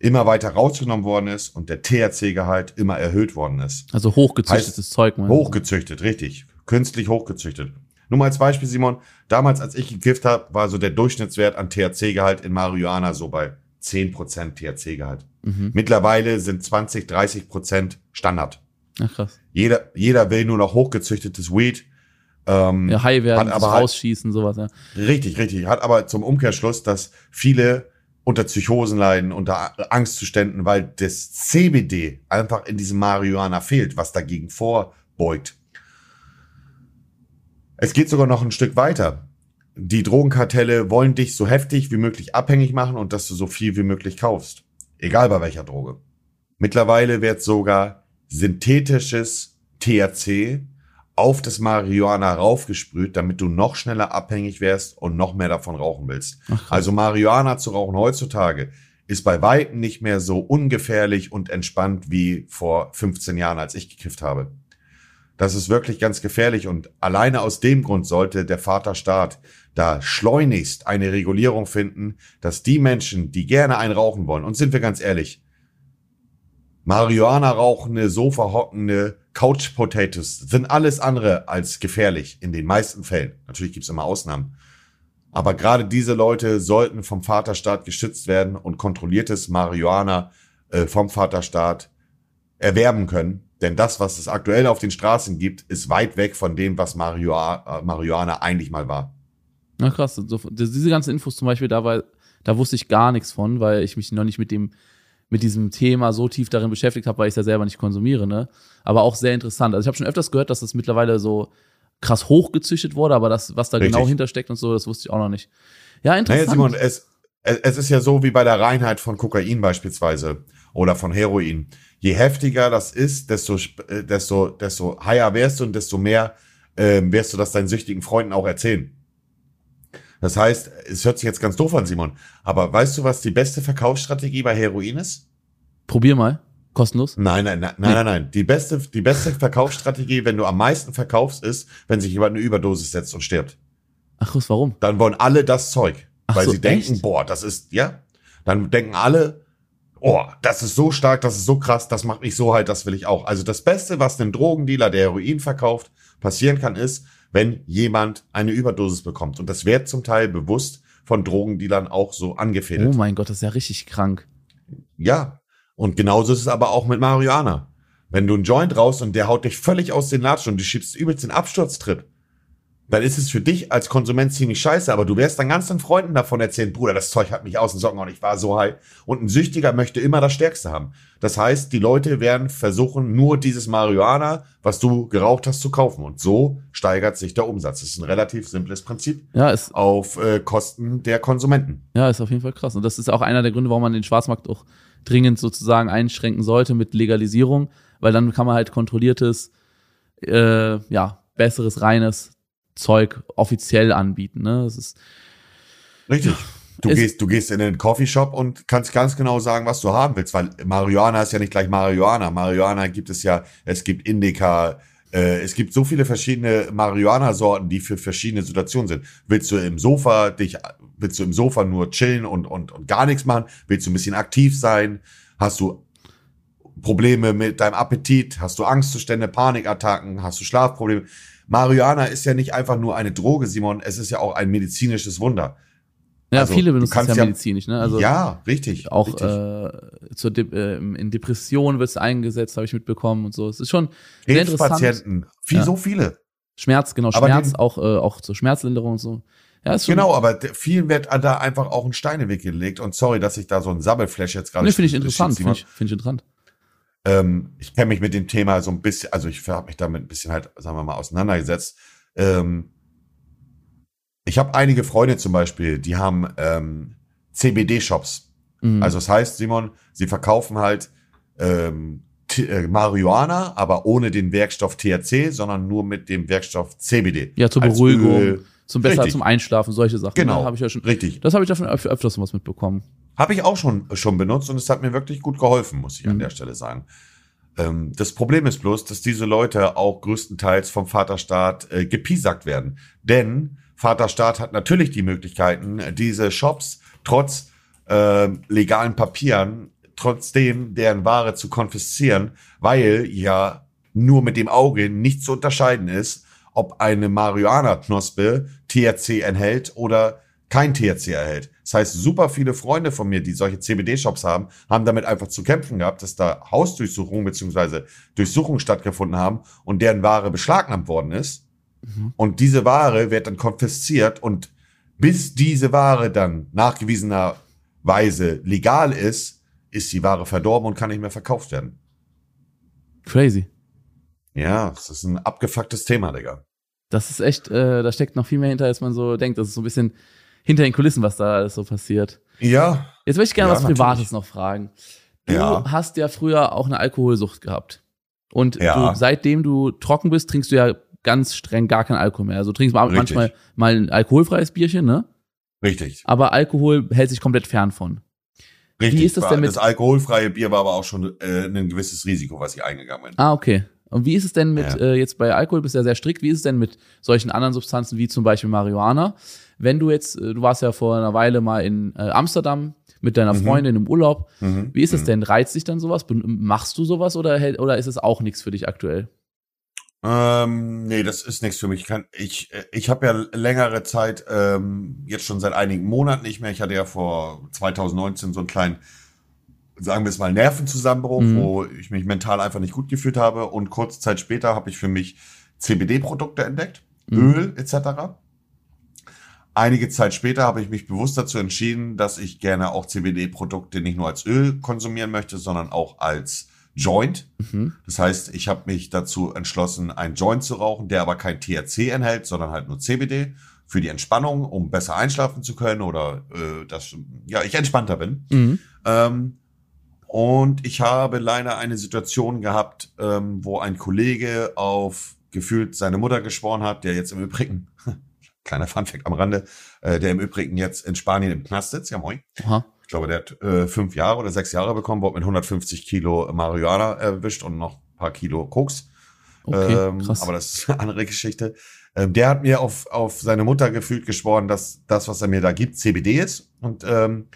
immer weiter rausgenommen worden ist und der THC-Gehalt immer erhöht worden ist. Also hochgezüchtetes heißt, Zeug. Man. Hochgezüchtet, richtig. Künstlich hochgezüchtet. Nur mal als Beispiel, Simon. Damals, als ich gekifft habe, war so der Durchschnittswert an THC-Gehalt in Marihuana so bei 10% THC-Gehalt. Mhm. Mittlerweile sind 20, 30% Standard. Ach krass. Jeder, jeder will nur noch hochgezüchtetes Weed. Ähm, ja, high werden, aber rausschießen, sowas, ja. Richtig, richtig. Hat aber zum Umkehrschluss, dass viele unter Psychosen leiden, unter Angstzuständen, weil das CBD einfach in diesem Marihuana fehlt, was dagegen vorbeugt. Es geht sogar noch ein Stück weiter. Die Drogenkartelle wollen dich so heftig wie möglich abhängig machen und dass du so viel wie möglich kaufst. Egal bei welcher Droge. Mittlerweile wird sogar synthetisches THC auf das Marihuana raufgesprüht, damit du noch schneller abhängig wärst und noch mehr davon rauchen willst. Ach, also Marihuana zu rauchen heutzutage ist bei Weitem nicht mehr so ungefährlich und entspannt wie vor 15 Jahren, als ich gekifft habe. Das ist wirklich ganz gefährlich und alleine aus dem Grund sollte der Vaterstaat da schleunigst eine Regulierung finden, dass die Menschen, die gerne einen rauchen wollen, und sind wir ganz ehrlich, Marihuana rauchende, Sofa hockende, Couch Potatoes sind alles andere als gefährlich in den meisten Fällen. Natürlich gibt's immer Ausnahmen. Aber gerade diese Leute sollten vom Vaterstaat geschützt werden und kontrolliertes Marihuana äh, vom Vaterstaat erwerben können. Denn das, was es aktuell auf den Straßen gibt, ist weit weg von dem, was Marihuana, äh, Marihuana eigentlich mal war. Na krass, diese ganzen Infos zum Beispiel, da, war, da wusste ich gar nichts von, weil ich mich noch nicht mit dem mit diesem Thema so tief darin beschäftigt habe, weil ich es ja selber nicht konsumiere, ne? Aber auch sehr interessant. Also ich habe schon öfters gehört, dass das mittlerweile so krass hochgezüchtet wurde, aber das, was da genau Richtig. genau hintersteckt und so, das wusste ich auch noch nicht. Ja, interessant. Naja, Simon, es, es ist ja so wie bei der Reinheit von Kokain beispielsweise oder von Heroin. Je heftiger das ist, desto, äh, desto, desto higher wärst du und desto mehr ähm, wirst du das deinen süchtigen Freunden auch erzählen. Das heißt, es hört sich jetzt ganz doof an, Simon, aber weißt du, was die beste Verkaufsstrategie bei Heroin ist? Probier mal. Kostenlos? Nein, nein, nein, nein, nein, nein. Die beste, die beste Verkaufsstrategie, wenn du am meisten verkaufst, ist, wenn sich jemand eine Überdosis setzt und stirbt. Ach, was, warum? Dann wollen alle das Zeug. Ach weil so, sie denken, echt? boah, das ist, ja. Dann denken alle, oh, das ist so stark, das ist so krass, das macht mich so halt, das will ich auch. Also das Beste, was einem Drogendealer, der Heroin verkauft, passieren kann, ist, wenn jemand eine Überdosis bekommt. Und das wird zum Teil bewusst von Drogendealern auch so Oh angefädelt. mein Gott, das ist ja richtig krank. Ja. Und genauso ist es aber auch mit Marihuana. Wenn du einen Joint raus und der haut dich völlig aus den Latschen und du schiebst übelst den Absturztrip, dann ist es für dich als Konsument ziemlich scheiße, aber du wirst dann ganzen Freunden davon erzählen, Bruder, das Zeug hat mich aus den Socken und ich war so high. Und ein Süchtiger möchte immer das Stärkste haben. Das heißt, die Leute werden versuchen, nur dieses Marihuana, was du geraucht hast, zu kaufen. Und so steigert sich der Umsatz. Das ist ein relativ simples Prinzip Ja, ist, auf äh, Kosten der Konsumenten. ja, ist auf jeden Fall krass. Und das ist auch einer der Gründe, warum man den Schwarzmarkt auch dringend sozusagen einschränken sollte mit Legalisierung, weil dann kann man halt kontrolliertes, äh, ja, besseres, reines Zeug offiziell anbieten. Ne? Das ist, Richtig. Du Es- gehst, du gehst in den Coffeeshop und kannst ganz genau sagen, was du haben willst, weil Marihuana ist ja nicht gleich Marihuana. Marihuana gibt es ja, es gibt Indica, äh, es gibt so viele verschiedene Marihuana-Sorten, die für verschiedene Situationen sind. Willst du im Sofa dich, willst du im Sofa nur chillen und, und, und gar nichts machen? Willst du ein bisschen aktiv sein? Hast du Probleme mit deinem Appetit? Hast du Angstzustände, Panikattacken? Hast du Schlafprobleme? Marihuana ist ja nicht einfach nur eine Droge, Simon. Es ist ja auch ein medizinisches Wunder. ja, Also, viele benutzen es ja ja- medizinisch. Ne? Also ja, richtig. auch richtig. äh, zur De äh, in Depressionen wird es eingesetzt, habe ich mitbekommen und so. Es ist schon sehr interessant. Krebspatienten, viel, Ja. so viele. Schmerz, genau, Aber Schmerz, den- auch, äh, auch zur Schmerzlinderung und so. Ja, ist schon, Genau, aber vielen wird da einfach auch ein Stein in den Weg gelegt. Und sorry, dass ich da so ein Sabbelflash jetzt gerade Nee, finde ich interessant, finde ich, finde ich interessant. Ähm, ich kenne mich mit dem Thema so ein bisschen, also ich habe mich damit ein bisschen halt, sagen wir mal, auseinandergesetzt. Ähm, ich habe einige Freunde zum Beispiel, die haben ähm, CBD-Shops. Mhm. Also das heißt, Simon, sie verkaufen halt ähm, äh, Marihuana, aber ohne den Werkstoff THC, sondern nur mit dem Werkstoff CBD. ja, zur Beruhigung, Öl. zum besser Richtig. zum Einschlafen, solche Sachen. Genau. Ne? Habe ich ja schon, Richtig. das habe ich da schon öf öfters was mitbekommen. Habe ich auch schon, schon benutzt und es hat mir wirklich gut geholfen, muss ich an Mhm. der Stelle sagen. Ähm, das Problem ist bloß, dass diese Leute auch größtenteils vom Vaterstaat äh, gepiesackt werden. Denn Vaterstaat hat natürlich die Möglichkeiten, diese Shops trotz äh, legalen Papieren trotzdem deren Ware zu konfiszieren, weil ja nur mit dem Auge nicht zu unterscheiden ist, ob eine Marihuana-Knospe THC enthält oder kein THC erhält. Das heißt, super viele Freunde von mir, die solche CBD-Shops haben, haben damit einfach zu kämpfen gehabt, dass da Hausdurchsuchungen beziehungsweise Durchsuchungen stattgefunden haben und deren Ware beschlagnahmt worden ist. Mhm. Und diese Ware wird dann konfisziert und bis diese Ware dann nachgewiesenerweise legal ist, ist die Ware verdorben und kann nicht mehr verkauft werden. Crazy. Ja, das ist ein abgefucktes Thema, Digga. Das ist echt, äh, da steckt noch viel mehr hinter, als man so denkt. Das ist so ein bisschen hinter den Kulissen, was da alles so passiert. Ja, Jetzt möchte ich gerne Ja, was Privates natürlich. noch fragen. Du Ja. hast ja früher auch eine Alkoholsucht gehabt. Und Ja. du, seitdem du trocken bist, trinkst du ja ganz streng gar keinen Alkohol mehr. Also trinkst Richtig. manchmal mal ein alkoholfreies Bierchen, ne? richtig. Aber Alkohol hält sich komplett fern von. Richtig, Wie ist das denn mit- das alkoholfreie Bier war aber auch schon äh, ein gewisses Risiko, was ich eingegangen bin. Ah, okay. Und wie ist es denn mit, Ja. äh, jetzt bei Alkohol bist du ja sehr strikt, wie ist es denn mit solchen anderen Substanzen wie zum Beispiel Marihuana? Wenn du jetzt, äh, du warst ja vor einer Weile mal in äh, Amsterdam mit deiner Mhm. Freundin im Urlaub. Mhm. Wie ist es Mhm. denn? Reizt dich dann sowas? Machst du sowas oder, oder ist es auch nichts für dich aktuell? Ähm, nee, das ist nichts für mich. Ich, kann, ich, äh, ich habe ja längere Zeit, ähm, jetzt schon seit einigen Monaten nicht mehr. Ich hatte ja vor 2019 so einen kleinen, sagen wir es mal, Nervenzusammenbruch, Mhm. wo ich mich mental einfach nicht gut gefühlt habe. Und kurze Zeit später habe ich für mich CBD-Produkte entdeckt, Mhm. Öl etc. Einige Zeit später habe ich mich bewusst dazu entschieden, dass ich gerne auch CBD-Produkte nicht nur als Öl konsumieren möchte, sondern auch als Joint. Mhm. Das heißt, ich habe mich dazu entschlossen, einen Joint zu rauchen, der aber kein THC enthält, sondern halt nur CBD für die Entspannung, um besser einschlafen zu können oder äh, dass ja ich entspannter bin. Mhm. Ähm, und ich habe leider eine Situation gehabt, ähm, wo ein Kollege auf gefühlt seine Mutter geschworen hat, der jetzt im Übrigen, kleiner Funfact am Rande, äh, der im Übrigen jetzt in Spanien im Knast sitzt, ja moin. Aha. Ich glaube, der hat äh, fünf Jahre oder sechs Jahre bekommen, wurde mit 150 Kilo Marihuana erwischt und noch ein paar Kilo Koks. Okay, ähm, krass. Aber das ist eine andere Geschichte. Ähm, der hat mir auf, auf seine Mutter gefühlt geschworen, dass das, was er mir da gibt, CBD ist. Und ähm,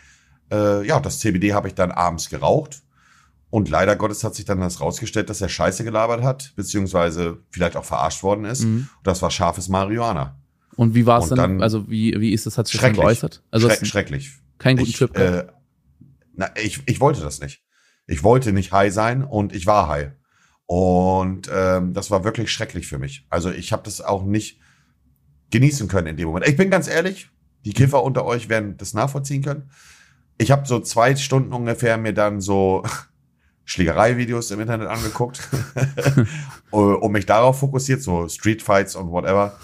äh, ja, das CBD habe ich dann abends geraucht. Und leider Gottes hat sich dann das rausgestellt, dass er Scheiße gelabert hat, beziehungsweise vielleicht auch verarscht worden ist. Mhm. Das war scharfes Marihuana. Und wie war es dann, dann- also wie, wie ist das, hat sich das geäußert? Also Schreck, schrecklich. keinen guten ich, Trip äh, na, ich, ich wollte das nicht. Ich wollte nicht high sein und ich war high. Und ähm, das war wirklich schrecklich für mich. Also ich habe das auch nicht genießen können in dem Moment. Ich bin ganz ehrlich, die Kiffer unter euch werden das nachvollziehen können. Ich habe so zwei Stunden ungefähr mir dann so Schlägerei-Videos im Internet angeguckt und mich darauf fokussiert, so Streetfights und whatever.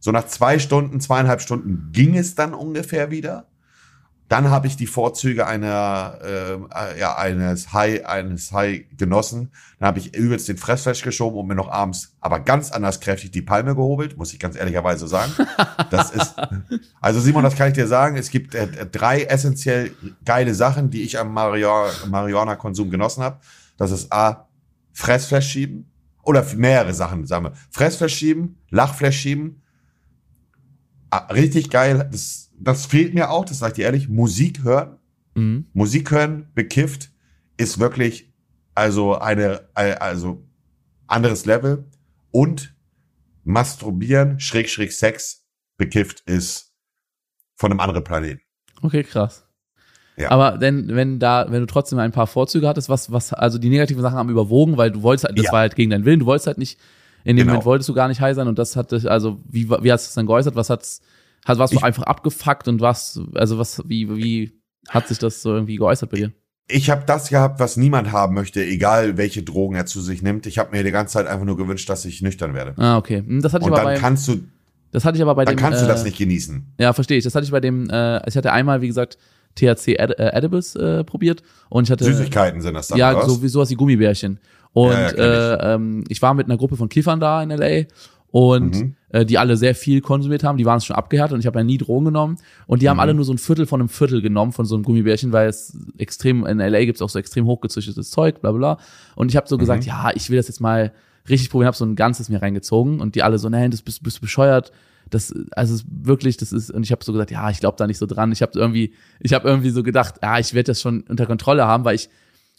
So nach zwei Stunden, zweieinhalb Stunden ging es dann ungefähr wieder. Dann habe ich die Vorzüge einer, äh, ja, eines High, eines High genossen. Dann habe ich übelst den Fressflash geschoben und mir noch abends, aber ganz anders kräftig die Palme gehobelt, muss ich ganz ehrlicherweise sagen. Das ist, also Simon, das kann ich dir sagen. Es gibt äh, drei essentiell geile Sachen, die ich am Marihuana- Marihuana-Konsum genossen habe. Das ist A, Fressflash schieben oder mehrere Sachen, sagen wir. Fressflash schieben, Lachflash schieben. Ah, richtig geil. Das, das fehlt mir auch, das sag ich dir ehrlich. Musik hören. Mhm. Musik hören, bekifft, ist wirklich also eine, also anderes Level. Und masturbieren, schräg, schräg Sex, bekifft ist von einem anderen Planeten. Okay, krass. Ja. Aber denn, wenn da, wenn du trotzdem ein paar Vorzüge hattest, was, was, also die negativen Sachen haben überwogen, weil du wolltest halt, das Ja. war halt gegen deinen Willen, du wolltest halt nicht, in dem Genau. Moment wolltest du gar nicht high sein und das hat dich, also wie, wie hast du es dann geäußert? Was hat's, hat, warst du Ich- einfach abgefuckt und was, also was, wie, wie hat sich das so irgendwie geäußert bei dir? Ich habe das gehabt, was niemand haben möchte, egal welche Drogen er zu sich nimmt. Ich habe mir die ganze Zeit einfach nur gewünscht, dass ich nüchtern werde. Ah, okay. Hm, Das hatte ich Und aber dann bei, kannst du, das hatte ich aber bei dann dem, kannst du äh, das nicht genießen. Ja, verstehe ich. Das hatte ich bei dem, äh, ich hatte einmal, wie gesagt, THC äh, Edibles äh, probiert und ich hatte Süßigkeiten sind das dann, ja oder was? so wie sowas wie Gummibärchen und Ja, ja, äh, ähm, ich war mit einer Gruppe von Kiffern da in LA und Mhm. äh, die alle sehr viel konsumiert haben, die waren schon abgehärtet und ich habe ja nie Drogen genommen und die haben Mhm. alle nur so ein Viertel von einem Viertel genommen von so einem Gummibärchen, weil es extrem in LA gibt's auch so extrem hochgezüchtetes Zeug, bla bla bla und ich habe so gesagt, Mhm. ja, ich will das jetzt mal richtig probieren, habe so ein ganzes mir reingezogen und die alle so, nein, das bist, bist du bescheuert. Das also es ist wirklich, das ist und ich habe so gesagt, ja, ich glaube da nicht so dran. Ich habe irgendwie ich habe irgendwie so gedacht, ja, ich werde das schon unter Kontrolle haben, weil ich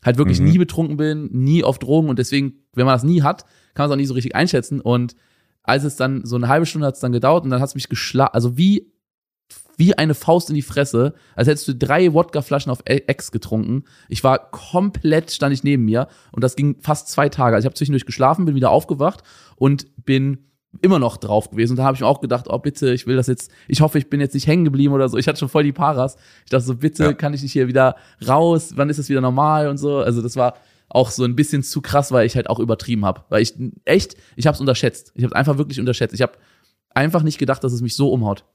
halt wirklich Mhm. nie betrunken bin, nie auf Drogen und deswegen, wenn man das nie hat, kann man es auch nie so richtig einschätzen und als es dann so eine halbe Stunde hat es dann gedauert und dann hat es mich geschlagen, also wie wie eine Faust in die Fresse, als hättest du drei Wodkaflaschen auf Ex getrunken. Ich war komplett, stand ich neben mir und das ging fast zwei Tage. Also ich habe zwischendurch geschlafen, bin wieder aufgewacht und bin immer noch drauf gewesen. Und da habe ich mir auch gedacht, oh bitte, ich will das jetzt, ich hoffe, ich bin jetzt nicht hängen geblieben oder so. Ich hatte schon voll die Paras. Ich dachte so, bitte, Ja. kann ich nicht hier wieder raus? Wann ist es wieder normal und so? Also das war auch so ein bisschen zu krass, weil ich halt auch übertrieben habe. Weil ich echt, ich habe es unterschätzt. Ich habe einfach wirklich unterschätzt. Ich habe einfach nicht gedacht, dass es mich so umhaut.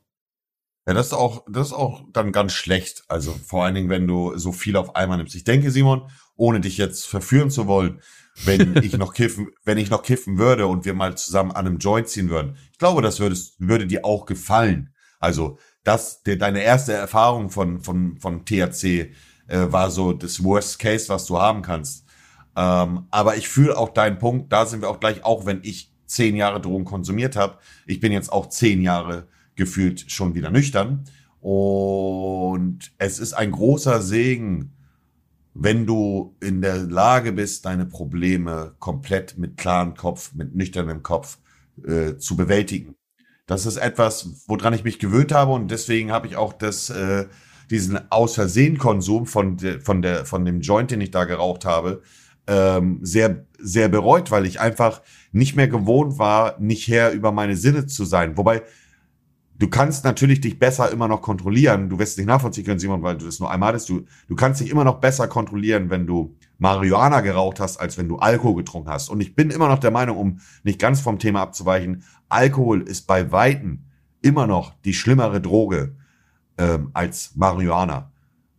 Ja, das ist auch, das ist auch dann ganz schlecht. Also vor allen Dingen, wenn du so viel auf einmal nimmst. Ich denke, Simon, ohne dich jetzt verführen zu wollen, wenn ich noch kiffen, wenn ich noch kiffen würde und wir mal zusammen an einem Joint ziehen würden, ich glaube, das würdest, würde dir auch gefallen. Also, das, de, deine erste Erfahrung von, von, von THC äh, war so das Worst Case, was du haben kannst. Ähm, aber ich fühle auch deinen Punkt, da sind wir auch gleich, auch wenn ich zehn Jahre Drogen konsumiert habe, ich bin jetzt auch zehn Jahre gefühlt schon wieder nüchtern. Und es ist ein großer Segen, wenn du in der Lage bist, deine Probleme komplett mit klarem Kopf, mit nüchternem Kopf äh, zu bewältigen. Das ist etwas, woran ich mich gewöhnt habe und deswegen habe ich auch das, äh, diesen Aus-Versehen-Konsum von, de, von, der, von dem Joint, den ich da geraucht habe, ähm, sehr, sehr bereut, weil ich einfach nicht mehr gewohnt war, nicht Herr über meine Sinne zu sein. Wobei, du kannst natürlich dich besser immer noch kontrollieren. Du wirst es nicht nachvollziehen können, Simon, weil du das nur einmal hattest. Du, du kannst dich immer noch besser kontrollieren, wenn du Marihuana geraucht hast, als wenn du Alkohol getrunken hast. Und ich bin immer noch der Meinung, um nicht ganz vom Thema abzuweichen, Alkohol ist bei Weitem immer noch die schlimmere Droge ähm, als Marihuana.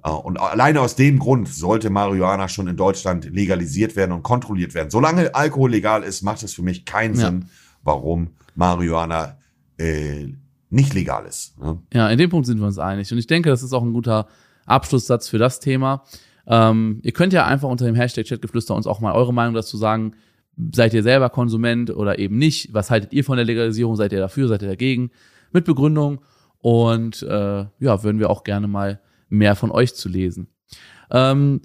Äh, und alleine aus dem Grund sollte Marihuana schon in Deutschland legalisiert werden und kontrolliert werden. Solange Alkohol legal ist, macht es für mich keinen ja. Sinn, warum Marihuana äh, nicht legal ist. Ne? Ja, in dem Punkt sind wir uns einig. Und ich denke, das ist auch ein guter Abschlusssatz für das Thema. Ähm, ihr könnt ja einfach unter dem Hashtag Chatgeflüster uns auch mal eure Meinung dazu sagen. Seid ihr selber Konsument oder eben nicht? Was haltet ihr von der Legalisierung? Seid ihr dafür? Seid ihr dagegen? Mit Begründung. Und äh, ja, würden wir auch gerne mal mehr von euch zu lesen. Ähm,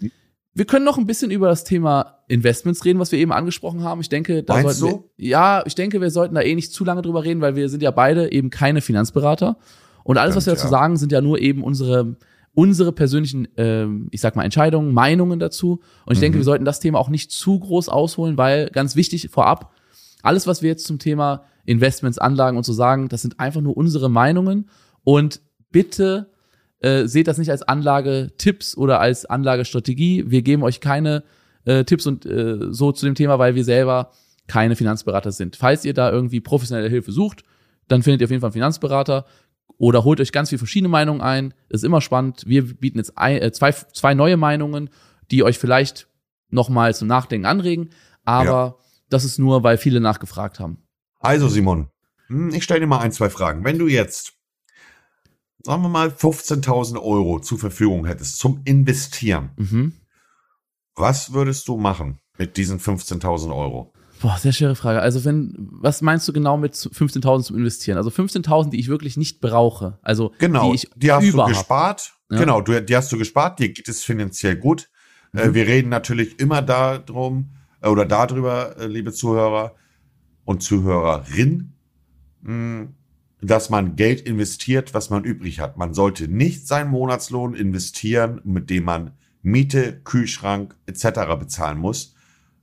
wir können noch ein bisschen über das Thema Investments reden, was wir eben angesprochen haben. Ich denke, da Meinst sollten wir, ja, ich denke, wir sollten da eh nicht zu lange drüber reden, weil wir sind ja beide eben keine Finanzberater. Und alles, was wir dazu sagen, sind ja nur eben unsere unsere persönlichen, ähm, ich sag mal, Entscheidungen, Meinungen dazu. Und ich mhm. denke, wir sollten das Thema auch nicht zu groß ausholen, weil ganz wichtig vorab, alles, was wir jetzt zum Thema Investments, Anlagen und so sagen, das sind einfach nur unsere Meinungen. Und bitte äh, seht das nicht als Anlagetipps oder als Anlagestrategie. Wir geben euch keine äh, Tipps und äh, so zu dem Thema, weil wir selber keine Finanzberater sind. Falls ihr da irgendwie professionelle Hilfe sucht, dann findet ihr auf jeden Fall einen Finanzberater oder holt euch ganz viele verschiedene Meinungen ein. Ist immer spannend. Wir bieten jetzt ein, äh, zwei, zwei neue Meinungen, die euch vielleicht nochmal zum Nachdenken anregen, aber ja. das ist nur, weil viele nachgefragt haben. Also Simon, hm, ich stelle dir mal ein, zwei Fragen. Wenn du jetzt sagen wir mal, 15.000 Euro zur Verfügung hättest zum Investieren, mhm. was würdest du machen mit diesen 15.000 Euro? Boah, sehr schwere Frage. Also wenn, was meinst du genau mit 15.000 zum Investieren? Also 15.000, die ich wirklich nicht brauche. Also genau, die ich die hast du gespart. Ja. Genau, du, die hast du gespart. Dir geht es finanziell gut. Äh, mhm. wir reden natürlich immer darum äh, oder darüber, äh, liebe Zuhörer und Zuhörerin. Mh, hm, dass man Geld investiert, was man übrig hat. Man sollte nicht seinen Monatslohn investieren, mit dem man Miete, Kühlschrank etc. bezahlen muss.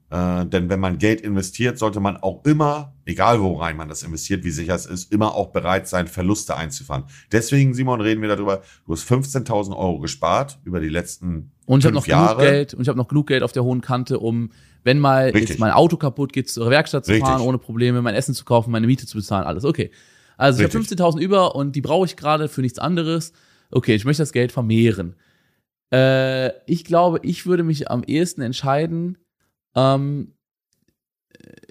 Äh, denn wenn man Geld investiert, sollte man auch immer, egal wo rein man das investiert, wie sicher es ist, immer auch bereit sein, Verluste einzufahren. Deswegen, Simon, reden wir darüber, du hast 15.000 Euro gespart über die letzten und ich habe noch Jahre. genug Geld und ich habe noch genug Geld auf der hohen Kante, um wenn mal Richtig. jetzt mein Auto kaputt geht, zur Werkstatt zu Richtig. fahren ohne Probleme, mein Essen zu kaufen, meine Miete zu bezahlen, alles okay. Also ich habe 15.000 über und die brauche ich gerade für nichts anderes. Okay, ich möchte das Geld vermehren. Äh, ich glaube, ich würde mich am ehesten entscheiden. Ähm,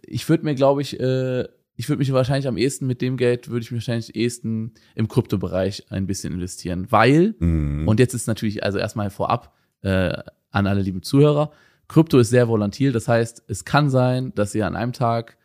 ich würde mir, glaube ich, äh, ich würde mich wahrscheinlich am ehesten mit dem Geld, würde ich mich wahrscheinlich ehesten im Kryptobereich ein bisschen investieren. Weil, mhm. und jetzt ist natürlich, also erstmal vorab äh, an alle lieben Zuhörer, Krypto ist sehr volatil. Das heißt, es kann sein, dass ihr an einem Tag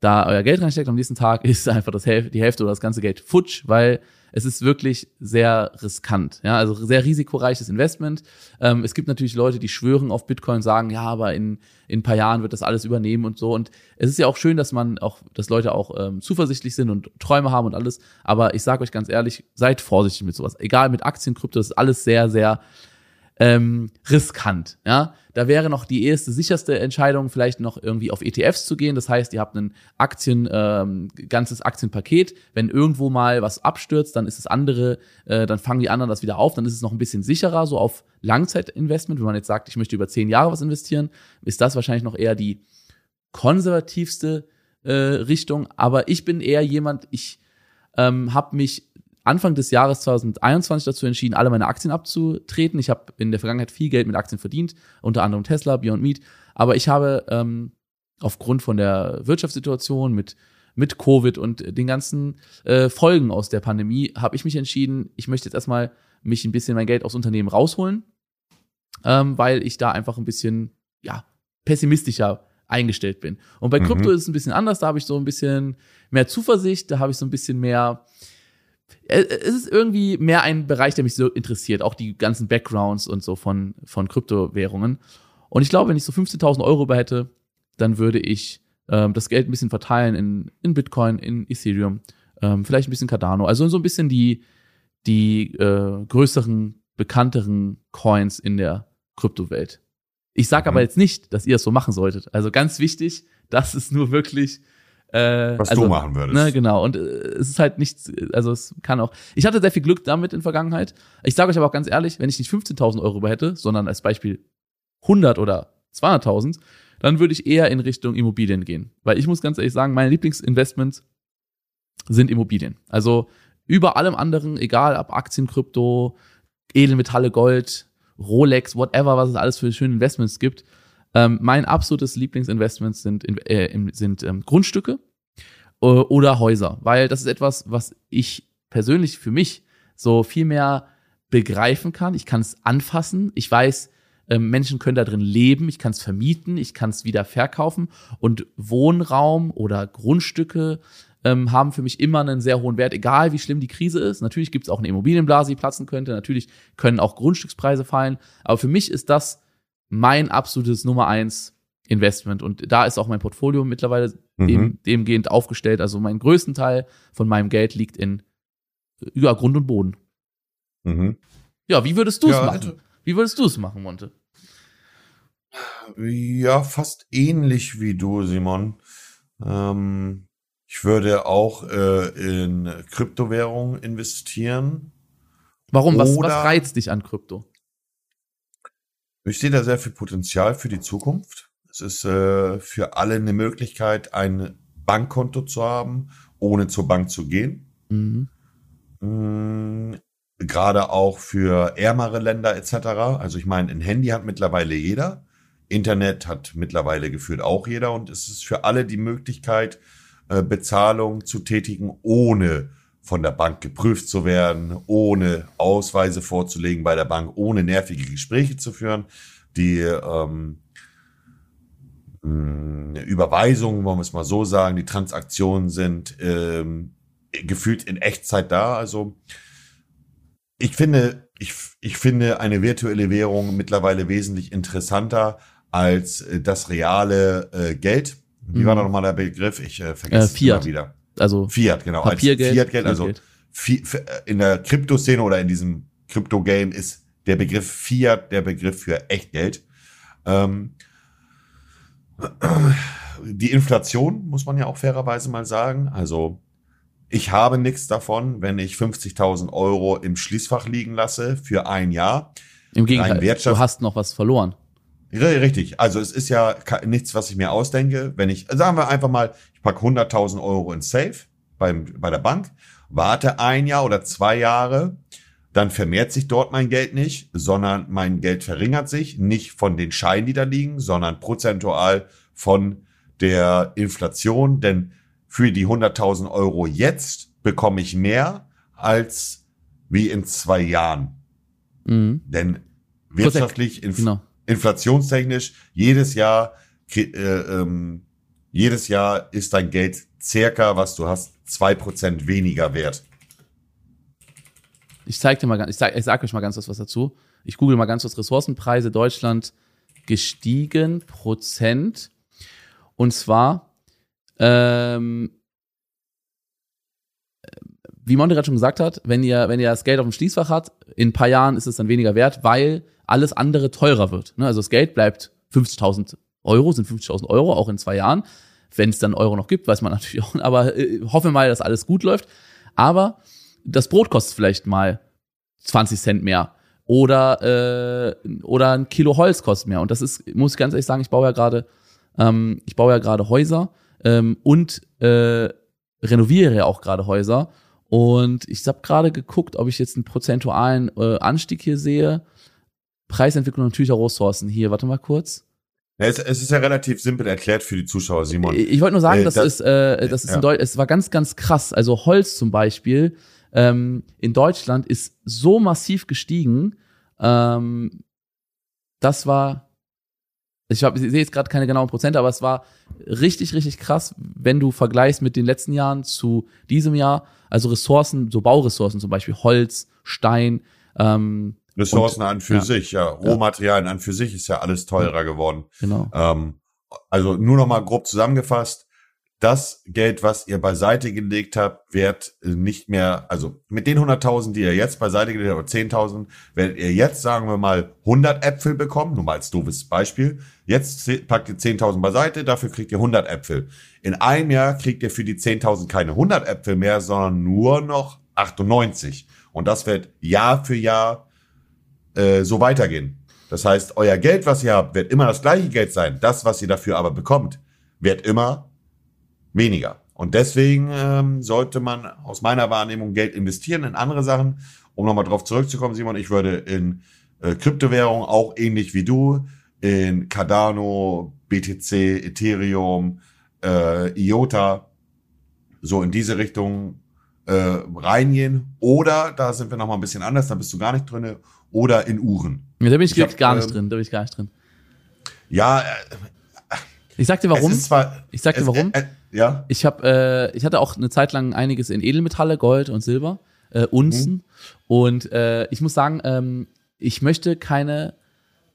da euer Geld reinsteckt, am nächsten Tag ist einfach das Häl die Hälfte oder das ganze Geld futsch, weil es ist wirklich sehr riskant, ja, also sehr risikoreiches Investment. Ähm, es gibt natürlich Leute, die schwören auf Bitcoin, sagen, ja, aber in, in ein paar Jahren wird das alles übernehmen und so. Und es ist ja auch schön, dass man auch, dass Leute auch ähm, zuversichtlich sind und Träume haben und alles. Aber ich sage euch ganz ehrlich, seid vorsichtig mit sowas. Egal mit Aktien, Krypto, das ist alles sehr, sehr ähm, riskant. Ja, da wäre noch die erste sicherste Entscheidung, vielleicht noch irgendwie auf ETFs zu gehen. Das heißt, ihr habt ein Aktien, ähm, ganzes Aktienpaket. Wenn irgendwo mal was abstürzt, dann ist das andere, äh, dann fangen die anderen das wieder auf. Dann ist es noch ein bisschen sicherer, so auf Langzeitinvestment. Wenn man jetzt sagt, ich möchte über zehn Jahre was investieren, ist das wahrscheinlich noch eher die konservativste äh, Richtung. Aber ich bin eher jemand, ich ähm, habe mich Anfang des Jahres 2021 dazu entschieden, alle meine Aktien abzutreten. Ich habe in der Vergangenheit viel Geld mit Aktien verdient, unter anderem Tesla, Beyond Meat. Aber ich habe ähm, aufgrund von der Wirtschaftssituation mit mit Covid und den ganzen äh, Folgen aus der Pandemie habe ich mich entschieden, ich möchte jetzt erstmal mich ein bisschen mein Geld aus Unternehmen rausholen ähm, weil ich da einfach ein bisschen, ja, pessimistischer eingestellt bin. Und bei Krypto Mhm. ist es ein bisschen anders, da habe ich so ein bisschen mehr Zuversicht, da habe ich so ein bisschen mehr, es ist irgendwie mehr ein Bereich, der mich so interessiert, auch die ganzen Backgrounds und so von, von Kryptowährungen. Und ich glaube, wenn ich so 15.000 Euro über hätte, dann würde ich ähm, das Geld ein bisschen verteilen in, in Bitcoin, in Ethereum, ähm, vielleicht ein bisschen Cardano, also so ein bisschen die, die äh, größeren, bekannteren Coins in der Kryptowelt. Ich sage aber Mhm. jetzt nicht, dass ihr das so machen solltet. Also ganz wichtig, das ist nur wirklich äh, Was also, du machen würdest. Ne, genau. Und äh, es ist halt nichts, also es kann auch. Ich hatte sehr viel Glück damit in Vergangenheit. Ich sage euch aber auch ganz ehrlich, wenn ich nicht 15.000 Euro über hätte, sondern als Beispiel 100 oder 200.000, dann würde ich eher in Richtung Immobilien gehen. Weil ich muss ganz ehrlich sagen, meine Lieblingsinvestments sind Immobilien. Also über allem anderen, egal ob Aktien, Krypto, Edelmetalle, Gold, Rolex, whatever, was es alles für schöne Investments gibt. Ähm, mein absolutes Lieblingsinvestment sind, in, äh, sind ähm, Grundstücke äh, oder Häuser, weil das ist etwas, was ich persönlich für mich so viel mehr begreifen kann. Ich kann es anfassen. Ich weiß, ähm, Menschen können da drin leben. Ich kann es vermieten. Ich kann es wieder verkaufen. Und Wohnraum oder Grundstücke ähm, haben für mich immer einen sehr hohen Wert, egal wie schlimm die Krise ist. Natürlich gibt es auch eine Immobilienblase, die platzen könnte. Natürlich können auch Grundstückspreise fallen. Aber für mich ist das mein absolutes Nummer eins Investment. Und da ist auch mein Portfolio mittlerweile Mhm. dem, demgehend aufgestellt. Also mein größten Teil von meinem Geld liegt in ja, Grund und Boden. Mhm. Ja, wie würdest du es Ja, machen? also- Wie würdest du es machen, Monte? Ja, fast ähnlich wie du, Simon. Ähm, ich würde auch äh, in Kryptowährungen investieren. Warum? Was, was reizt dich an Krypto? Ich sehe da sehr viel Potenzial für die Zukunft. Es ist äh, für alle eine Möglichkeit, ein Bankkonto zu haben, ohne zur Bank zu gehen. Mhm. Mm, Gerade auch für ärmere Länder etc. Also ich meine, ein Handy hat mittlerweile jeder. Internet hat mittlerweile gefühlt auch jeder. Und es ist für alle die Möglichkeit, äh, Bezahlung zu tätigen, ohne von der Bank geprüft zu werden, ohne Ausweise vorzulegen bei der Bank, ohne nervige Gespräche zu führen. Die ähm, mh, Überweisungen, wollen wir es mal so sagen, die Transaktionen sind ähm, gefühlt in Echtzeit da. Also ich finde, ich, ich finde eine virtuelle Währung mittlerweile wesentlich interessanter als äh, das reale äh, Geld. Wie war Mhm. da nochmal der Begriff? Ich äh, vergesse Äh, es immer wieder. Also Fiat, genau. Papiergeld. Als Fiat-Geld, also. Fi- f- in der Kryptoszene oder in diesem Krypto-Game ist der Begriff Fiat der Begriff für Echtgeld. Ähm, die Inflation muss man ja auch fairerweise mal sagen. Also ich habe nichts davon, wenn ich 50.000 Euro im Schließfach liegen lasse für ein Jahr. Im Gegenteil, du hast noch was verloren. Richtig, also es ist ja nichts, was ich mir ausdenke. Wenn ich, sagen wir einfach mal, ich packe 100.000 Euro in Safe beim, bei der Bank, warte ein Jahr oder zwei Jahre, dann vermehrt sich dort mein Geld nicht, sondern mein Geld verringert sich, nicht von den Scheinen, die da liegen, sondern prozentual von der Inflation. Denn für die 100.000 Euro jetzt bekomme ich mehr als wie in zwei Jahren. Mhm. Denn wirtschaftlich, Genau. Inflationstechnisch jedes Jahr äh, ähm, jedes Jahr ist dein Geld circa, was du hast, zwei Prozent weniger wert. Ich zeig dir mal ganz, ich ich sag euch mal ganz was, was dazu. Ich google mal ganz kurz Ressourcenpreise Deutschland gestiegen Prozent. Und zwar, ähm, wie Monte gerade schon gesagt hat, wenn ihr, wenn ihr das Geld auf dem Schließfach habt, in ein paar Jahren ist es dann weniger wert, weil alles andere teurer wird. Ne? Also das Geld bleibt 50.000 Euro, sind 50.000 Euro, auch in zwei Jahren. Wenn es dann Euro noch gibt, weiß man natürlich auch, aber äh, hoffe mal, dass alles gut läuft. Aber das Brot kostet vielleicht mal 20 Cent mehr. Oder, äh, oder ein Kilo Holz kostet mehr. Und das ist, muss ich ganz ehrlich sagen, ich baue ja gerade, ähm, ich baue ja gerade Häuser ähm, und äh, renoviere ja auch gerade Häuser. Und ich habe gerade geguckt, ob ich jetzt einen prozentualen äh, Anstieg hier sehe. Preisentwicklung natürlicher Ressourcen. Hier, warte mal kurz. Ja, es, es ist ja relativ simpel erklärt für die Zuschauer, Simon. Ich, ich wollte nur sagen, Äh, das, das- ist, äh, das ist ja. in Deutschland, es war ganz, ganz krass. Also Holz zum Beispiel ähm, in Deutschland ist so massiv gestiegen. Ähm, das war, ich, hab, ich sehe jetzt gerade keine genauen Prozente, aber es war richtig, richtig krass, wenn du vergleichst mit den letzten Jahren zu diesem Jahr. Also Ressourcen, so Bauressourcen zum Beispiel, Holz, Stein, ähm, Ressourcen und, an für ja. sich, ja. Rohmaterialien an für sich ist ja alles teurer geworden. Genau. Ähm, also nur noch mal grob zusammengefasst. Das Geld, was ihr beiseite gelegt habt, wird nicht mehr, also mit den 100.000, die ihr jetzt beiseite gelegt habt, oder 10.000, werdet ihr jetzt, sagen wir mal, 100 Äpfel bekommen, nur mal als doofes Beispiel. Jetzt packt ihr 10.000 beiseite, dafür kriegt ihr 100 Äpfel. In einem Jahr kriegt ihr für die 10.000 keine 100 Äpfel mehr, sondern nur noch 98. Und das wird Jahr für Jahr äh, so weitergehen. Das heißt, euer Geld, was ihr habt, wird immer das gleiche Geld sein. Das, was ihr dafür aber bekommt, wird immer weniger. Und deswegen ähm, sollte man aus meiner Wahrnehmung Geld investieren in andere Sachen. Um nochmal drauf zurückzukommen, Simon, ich würde in äh, Kryptowährungen auch ähnlich wie du in Cardano, BTC, Ethereum, äh, IOTA so in diese Richtung äh, reingehen. Oder, da sind wir nochmal ein bisschen anders, da bist du gar nicht drinne oder in Uhren. Ja, da bin ich, ich hab, gar nicht ähm, drin, da bin ich gar nicht drin. Ja, äh, ich sag dir warum. Zwar, ich sag dir warum. Äh, äh, ja. Ich habe, äh, ich hatte auch eine Zeit lang einiges in Edelmetalle, Gold und Silber, äh, Unzen. Mhm. Und äh, ich muss sagen, ähm, ich möchte keine,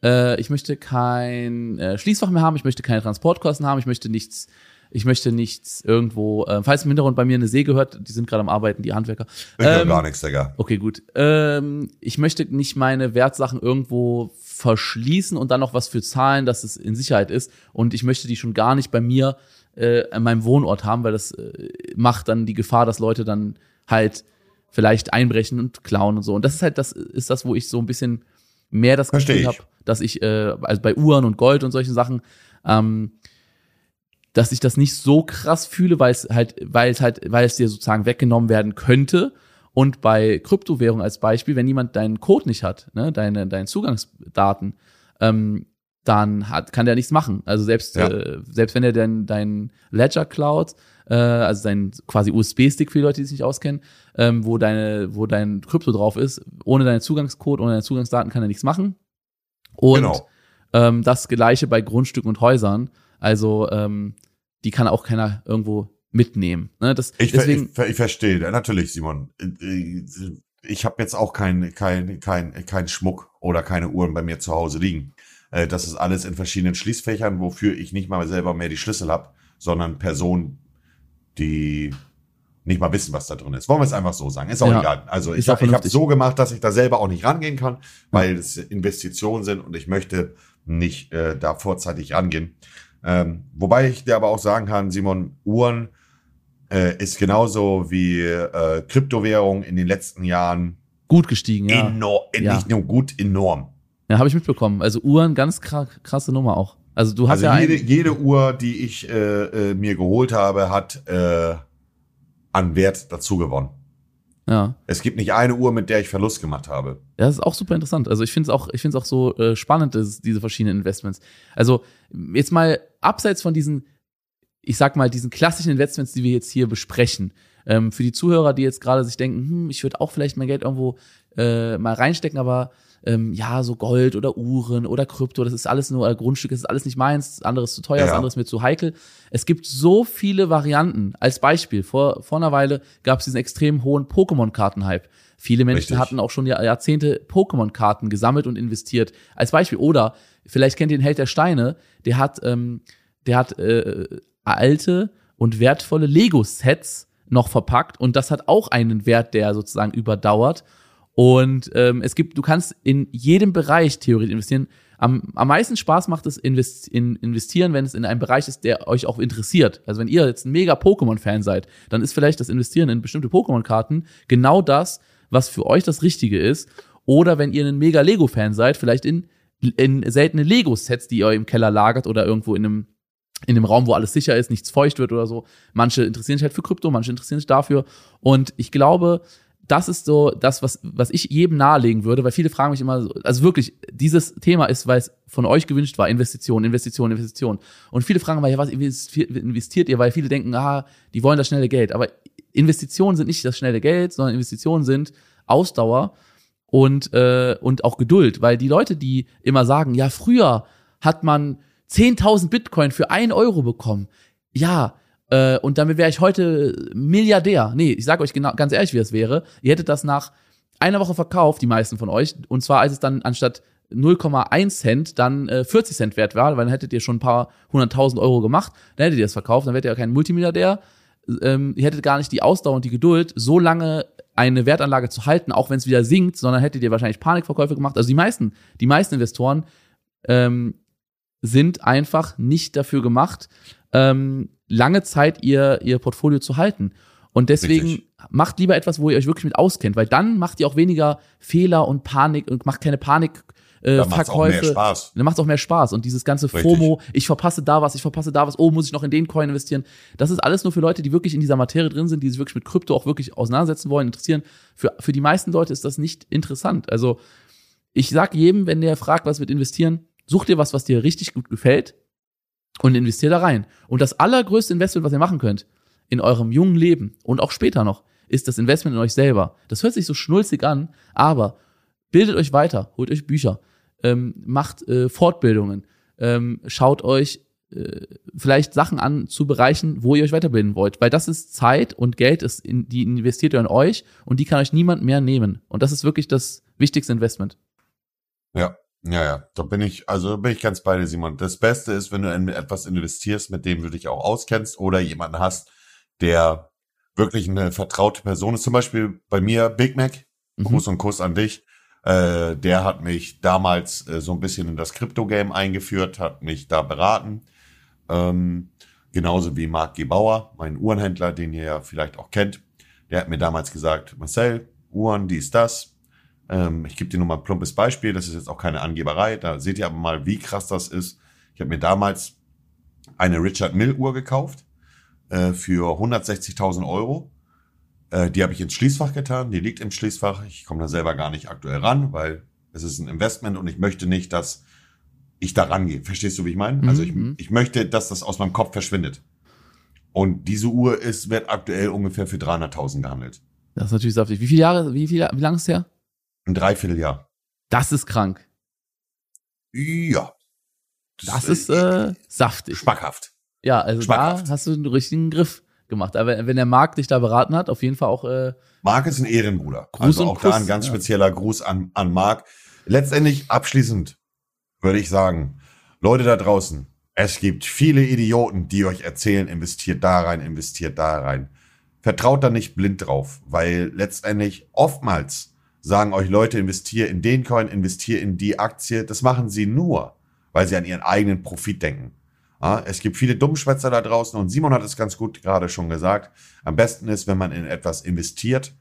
ich möchte kein Schließfach mehr haben, ich möchte keine Transportkosten haben, ich möchte nichts ich möchte nichts irgendwo, äh, falls im Hintergrund bei mir eine See gehört, die sind gerade am Arbeiten, die Handwerker. Ich ähm, gar nichts, Digga. Okay, gut. Ähm, ich möchte nicht meine Wertsachen irgendwo verschließen und dann noch was für zahlen, dass es in Sicherheit ist. Und ich möchte die schon gar nicht bei mir äh, an meinem Wohnort haben, weil das äh, macht dann die Gefahr, dass Leute dann halt vielleicht einbrechen und klauen und so. Und das ist halt, das ist das, wo ich so ein bisschen mehr das Gefühl habe, dass ich, äh, also bei Uhren und Gold und solchen Sachen, ähm, dass ich das nicht so krass fühle, weil es halt, weil es halt, weil es dir sozusagen weggenommen werden könnte. Und bei Kryptowährung als Beispiel, wenn jemand deinen Code nicht hat, ne, deine, deine Zugangsdaten, ähm, dann hat, kann der nichts machen. Also selbst, ja. äh, selbst wenn er dein, dein Ledger Cloud, äh, also dein quasi USB-Stick für die Leute, die sich nicht auskennen, ähm, wo deine, wo dein Krypto drauf ist, ohne deinen Zugangscode, ohne deine Zugangsdaten kann er nichts machen. Und genau. ähm, das gleiche bei Grundstücken und Häusern. Also ähm, die kann auch keiner irgendwo mitnehmen. Ne? Das, ich, deswegen, ich, ich verstehe, natürlich, Simon. Ich habe jetzt auch kein, kein, kein, kein Schmuck oder keine Uhren bei mir zu Hause liegen. Äh, das ist alles in verschiedenen Schließfächern, wofür ich nicht mal selber mehr die Schlüssel habe, sondern Personen, die nicht mal wissen, was da drin ist. Wollen wir es einfach so sagen. Ist auch ja, egal. Also ich habe es so gemacht, dass ich da selber auch nicht rangehen kann, weil es Investitionen sind und ich möchte nicht äh, da vorzeitig rangehen. Ähm, wobei ich dir aber auch sagen kann, Simon, Uhren äh, ist genauso wie äh, Kryptowährung in den letzten Jahren gut gestiegen, ja. Enorm, ja. Nicht nur gut, enorm. Ja, habe ich mitbekommen. Also Uhren, ganz krasse Nummer auch. Also du hast also ja jede, jede Uhr, die ich äh, äh, mir geholt habe, hat äh, an Wert dazu gewonnen. Ja. Es gibt nicht eine Uhr, mit der ich Verlust gemacht habe. Ja, das ist auch super interessant. Also ich finde es auch, ich finde es auch so äh, spannend, diese verschiedenen Investments. Also jetzt mal abseits von diesen, ich sag mal, diesen klassischen Investments, die wir jetzt hier besprechen. Ähm, für die Zuhörer, die jetzt gerade sich denken, hm, ich würde auch vielleicht mein Geld irgendwo äh, mal reinstecken, aber ähm, ja, so Gold oder Uhren oder Krypto, das ist alles nur äh, Grundstück, das ist alles nicht meins, das andere ist zu teuer, ja. das andere ist mir zu heikel. Es gibt so viele Varianten. Als Beispiel, vor, vor einer Weile gab es diesen extrem hohen Pokémon-Karten-Hype. Viele Menschen Richtig. hatten auch schon Jahrzehnte Pokémon-Karten gesammelt und investiert. Als Beispiel. Oder vielleicht kennt ihr den Held der Steine, der hat, ähm, der hat äh, alte und wertvolle Lego-Sets noch verpackt und das hat auch einen Wert, der sozusagen überdauert. Und ähm, es gibt, du kannst in jedem Bereich theoretisch investieren. Am, am meisten Spaß macht es invest, in, investieren, wenn es in einem Bereich ist, der euch auch interessiert. Also wenn ihr jetzt ein mega Pokémon-Fan seid, dann ist vielleicht das Investieren in bestimmte Pokémon-Karten genau das, was für euch das Richtige ist. Oder wenn ihr ein mega Lego-Fan seid, vielleicht in, in seltene Lego-Sets, die ihr im Keller lagert oder irgendwo in einem in einem Raum, wo alles sicher ist, nichts feucht wird oder so. Manche interessieren sich halt für Krypto, manche interessieren sich dafür. Und ich glaube, das ist so das, was, was ich jedem nahelegen würde, weil viele fragen mich immer, so, also wirklich, dieses Thema ist, weil es von euch gewünscht war, Investition, Investition, Investition. Und viele fragen mal, ja, was investiert ihr? Weil viele denken, ah, die wollen das schnelle Geld. Aber Investitionen sind nicht das schnelle Geld, sondern Investitionen sind Ausdauer und, äh, und auch Geduld, weil die Leute, die immer sagen, ja, früher hat man 10.000 Bitcoin für ein Euro bekommen. Ja, äh, und damit wäre ich heute Milliardär. Nee, ich sage euch genau, ganz ehrlich, wie das wäre. Ihr hättet das nach einer Woche verkauft, die meisten von euch. Und zwar, als es dann anstatt 0,1 Cent dann äh, 40 Cent wert war, weil dann hättet ihr schon ein paar hunderttausend Euro gemacht, dann hättet ihr das verkauft, dann wärt ihr ja kein Multimilliardär. Ähm, ihr hättet gar nicht die Ausdauer und die Geduld, so lange eine Wertanlage zu halten, auch wenn es wieder sinkt, sondern hättet ihr wahrscheinlich Panikverkäufe gemacht. Also die meisten, die meisten Investoren ähm, sind einfach nicht dafür gemacht, ähm, lange Zeit ihr, ihr Portfolio zu halten. Und deswegen Richtig. macht lieber etwas, wo ihr euch wirklich mit auskennt, weil dann macht ihr auch weniger Fehler und Panik und macht keine Panik. Äh, dann macht's Verkäufe. Auch mehr Spaß. Dann macht es auch mehr Spaß. Und dieses ganze Richtig. FOMO, ich verpasse da was, ich verpasse da was, oh, muss ich noch in den Coin investieren. Das ist alles nur für Leute, die wirklich in dieser Materie drin sind, die sich wirklich mit Krypto auch wirklich auseinandersetzen wollen, interessieren. Für, für die meisten Leute ist das nicht interessant. Also ich sag jedem, wenn der fragt, was wird investieren, such dir was, was dir richtig gut gefällt und investier da rein. Und das allergrößte Investment, was ihr machen könnt, in eurem jungen Leben und auch später noch, ist das Investment in euch selber. Das hört sich so schnulzig an, aber bildet euch weiter, holt euch Bücher, ähm, macht äh, Fortbildungen, ähm, schaut euch äh, vielleicht Sachen an zu Bereichen, wo ihr euch weiterbilden wollt, weil das ist Zeit und Geld, ist in, die investiert ihr in euch und die kann euch niemand mehr nehmen. Und das ist wirklich das wichtigste Investment. Ja, ja, ja, da bin ich, also bin ich ganz bei dir, Simon. Das Beste ist, wenn du in etwas investierst, mit dem du dich auch auskennst oder jemanden hast, der wirklich eine vertraute Person ist. Zum Beispiel bei mir Big Mac, mhm. Gruß und Kuss an dich. Äh, der hat mich damals äh, so ein bisschen in das Krypto-Game eingeführt, hat mich da beraten. Ähm, genauso wie Marc Gebauer, mein Uhrenhändler, den ihr ja vielleicht auch kennt. Der hat mir damals gesagt, Marcel, Uhren, dies, das, ähm, ich gebe dir nur mal ein plumpes Beispiel, das ist jetzt auch keine Angeberei, da seht ihr aber mal, wie krass das ist. Ich habe mir damals eine Richard Mill Uhr gekauft äh, für 160.000 Euro. Äh, die habe ich ins Schließfach getan, die liegt im Schließfach. Ich komme da selber gar nicht aktuell ran, weil es ist ein Investment und ich möchte nicht, dass ich da rangehe. Verstehst du, wie ich meine? Mhm. Also ich, ich möchte, dass das aus meinem Kopf verschwindet. Und diese Uhr ist, wird aktuell ungefähr für 300.000 gehandelt. Das ist natürlich saftig. Wie viele Jahre, wie, viel, wie lange ist der? Ein Dreivierteljahr. Das ist krank. Ja. Das, das ist äh, saftig. Schmackhaft. Ja, also Schmackhaft. da hast du einen richtigen Griff gemacht. Aber wenn der Marc dich da beraten hat, auf jeden Fall auch. Äh, Marc ist ein Ehrenbruder. Gruß also auch Kuss, da ein ganz ja. spezieller Gruß an, an Marc. Letztendlich abschließend würde ich sagen, Leute da draußen, es gibt viele Idioten, die euch erzählen, investiert da rein, investiert da rein. Vertraut da nicht blind drauf, weil letztendlich oftmals sagen euch Leute, investiere in den Coin, investiere in die Aktie. Das machen sie nur, weil sie an ihren eigenen Profit denken. Ja, es gibt viele Dummschwätzer da draußen und Simon hat es ganz gut gerade schon gesagt. Am besten ist, wenn man in etwas investiert,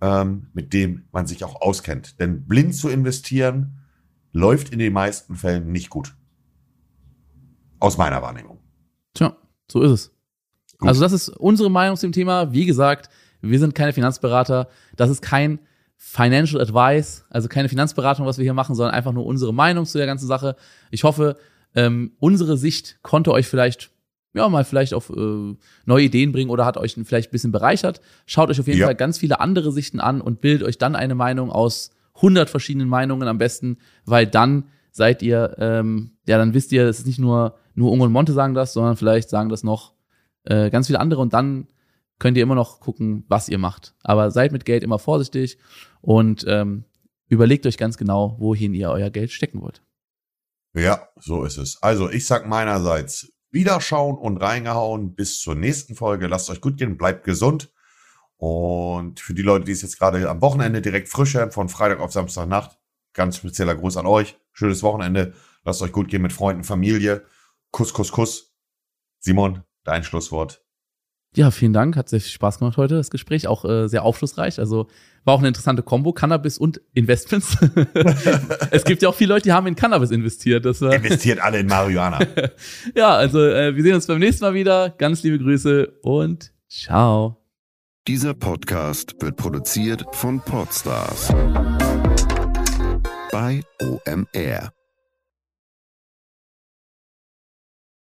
ähm, mit dem man sich auch auskennt. Denn blind zu investieren läuft in den meisten Fällen nicht gut. Aus meiner Wahrnehmung. Tja, so ist es. Gut. Also das ist unsere Meinung zu dem Thema. Wie gesagt, wir sind keine Finanzberater. Das ist kein Financial Advice, also keine Finanzberatung, was wir hier machen, sondern einfach nur unsere Meinung zu der ganzen Sache. Ich hoffe, ähm, unsere Sicht konnte euch vielleicht ja mal vielleicht auf äh, neue Ideen bringen oder hat euch vielleicht ein bisschen bereichert. Schaut euch auf jeden ja. Fall ganz viele andere Sichten an und bildet euch dann eine Meinung aus 100 verschiedenen Meinungen am besten, weil dann seid ihr, ähm, ja, dann wisst ihr, es ist nicht nur nur Unge und Monte sagen das, sondern vielleicht sagen das noch äh, ganz viele andere und dann könnt ihr immer noch gucken, was ihr macht. Aber seid mit Geld immer vorsichtig und ähm, überlegt euch ganz genau, wohin ihr euer Geld stecken wollt. Ja, so ist es. Also ich sag meinerseits Wiederschauen und reingehauen. Bis zur nächsten Folge. Lasst euch gut gehen, bleibt gesund. Und für die Leute, die es jetzt gerade am Wochenende direkt frisch hören, von Freitag auf Samstagnacht, ganz spezieller Gruß an euch. Schönes Wochenende. Lasst euch gut gehen mit Freunden, Familie. Kuss, Kuss, Kuss. Simon, dein Schlusswort. Ja, vielen Dank. Hat sehr viel Spaß gemacht heute, das Gespräch. Auch äh, sehr aufschlussreich. Also war auch eine interessante Kombo, Cannabis und Investments. es gibt ja auch viele Leute, die haben in Cannabis investiert. Das, äh Investiert alle in Marihuana. ja, also äh, wir sehen uns beim nächsten Mal wieder. Ganz liebe Grüße und ciao. Dieser Podcast wird produziert von Podstars bei OMR.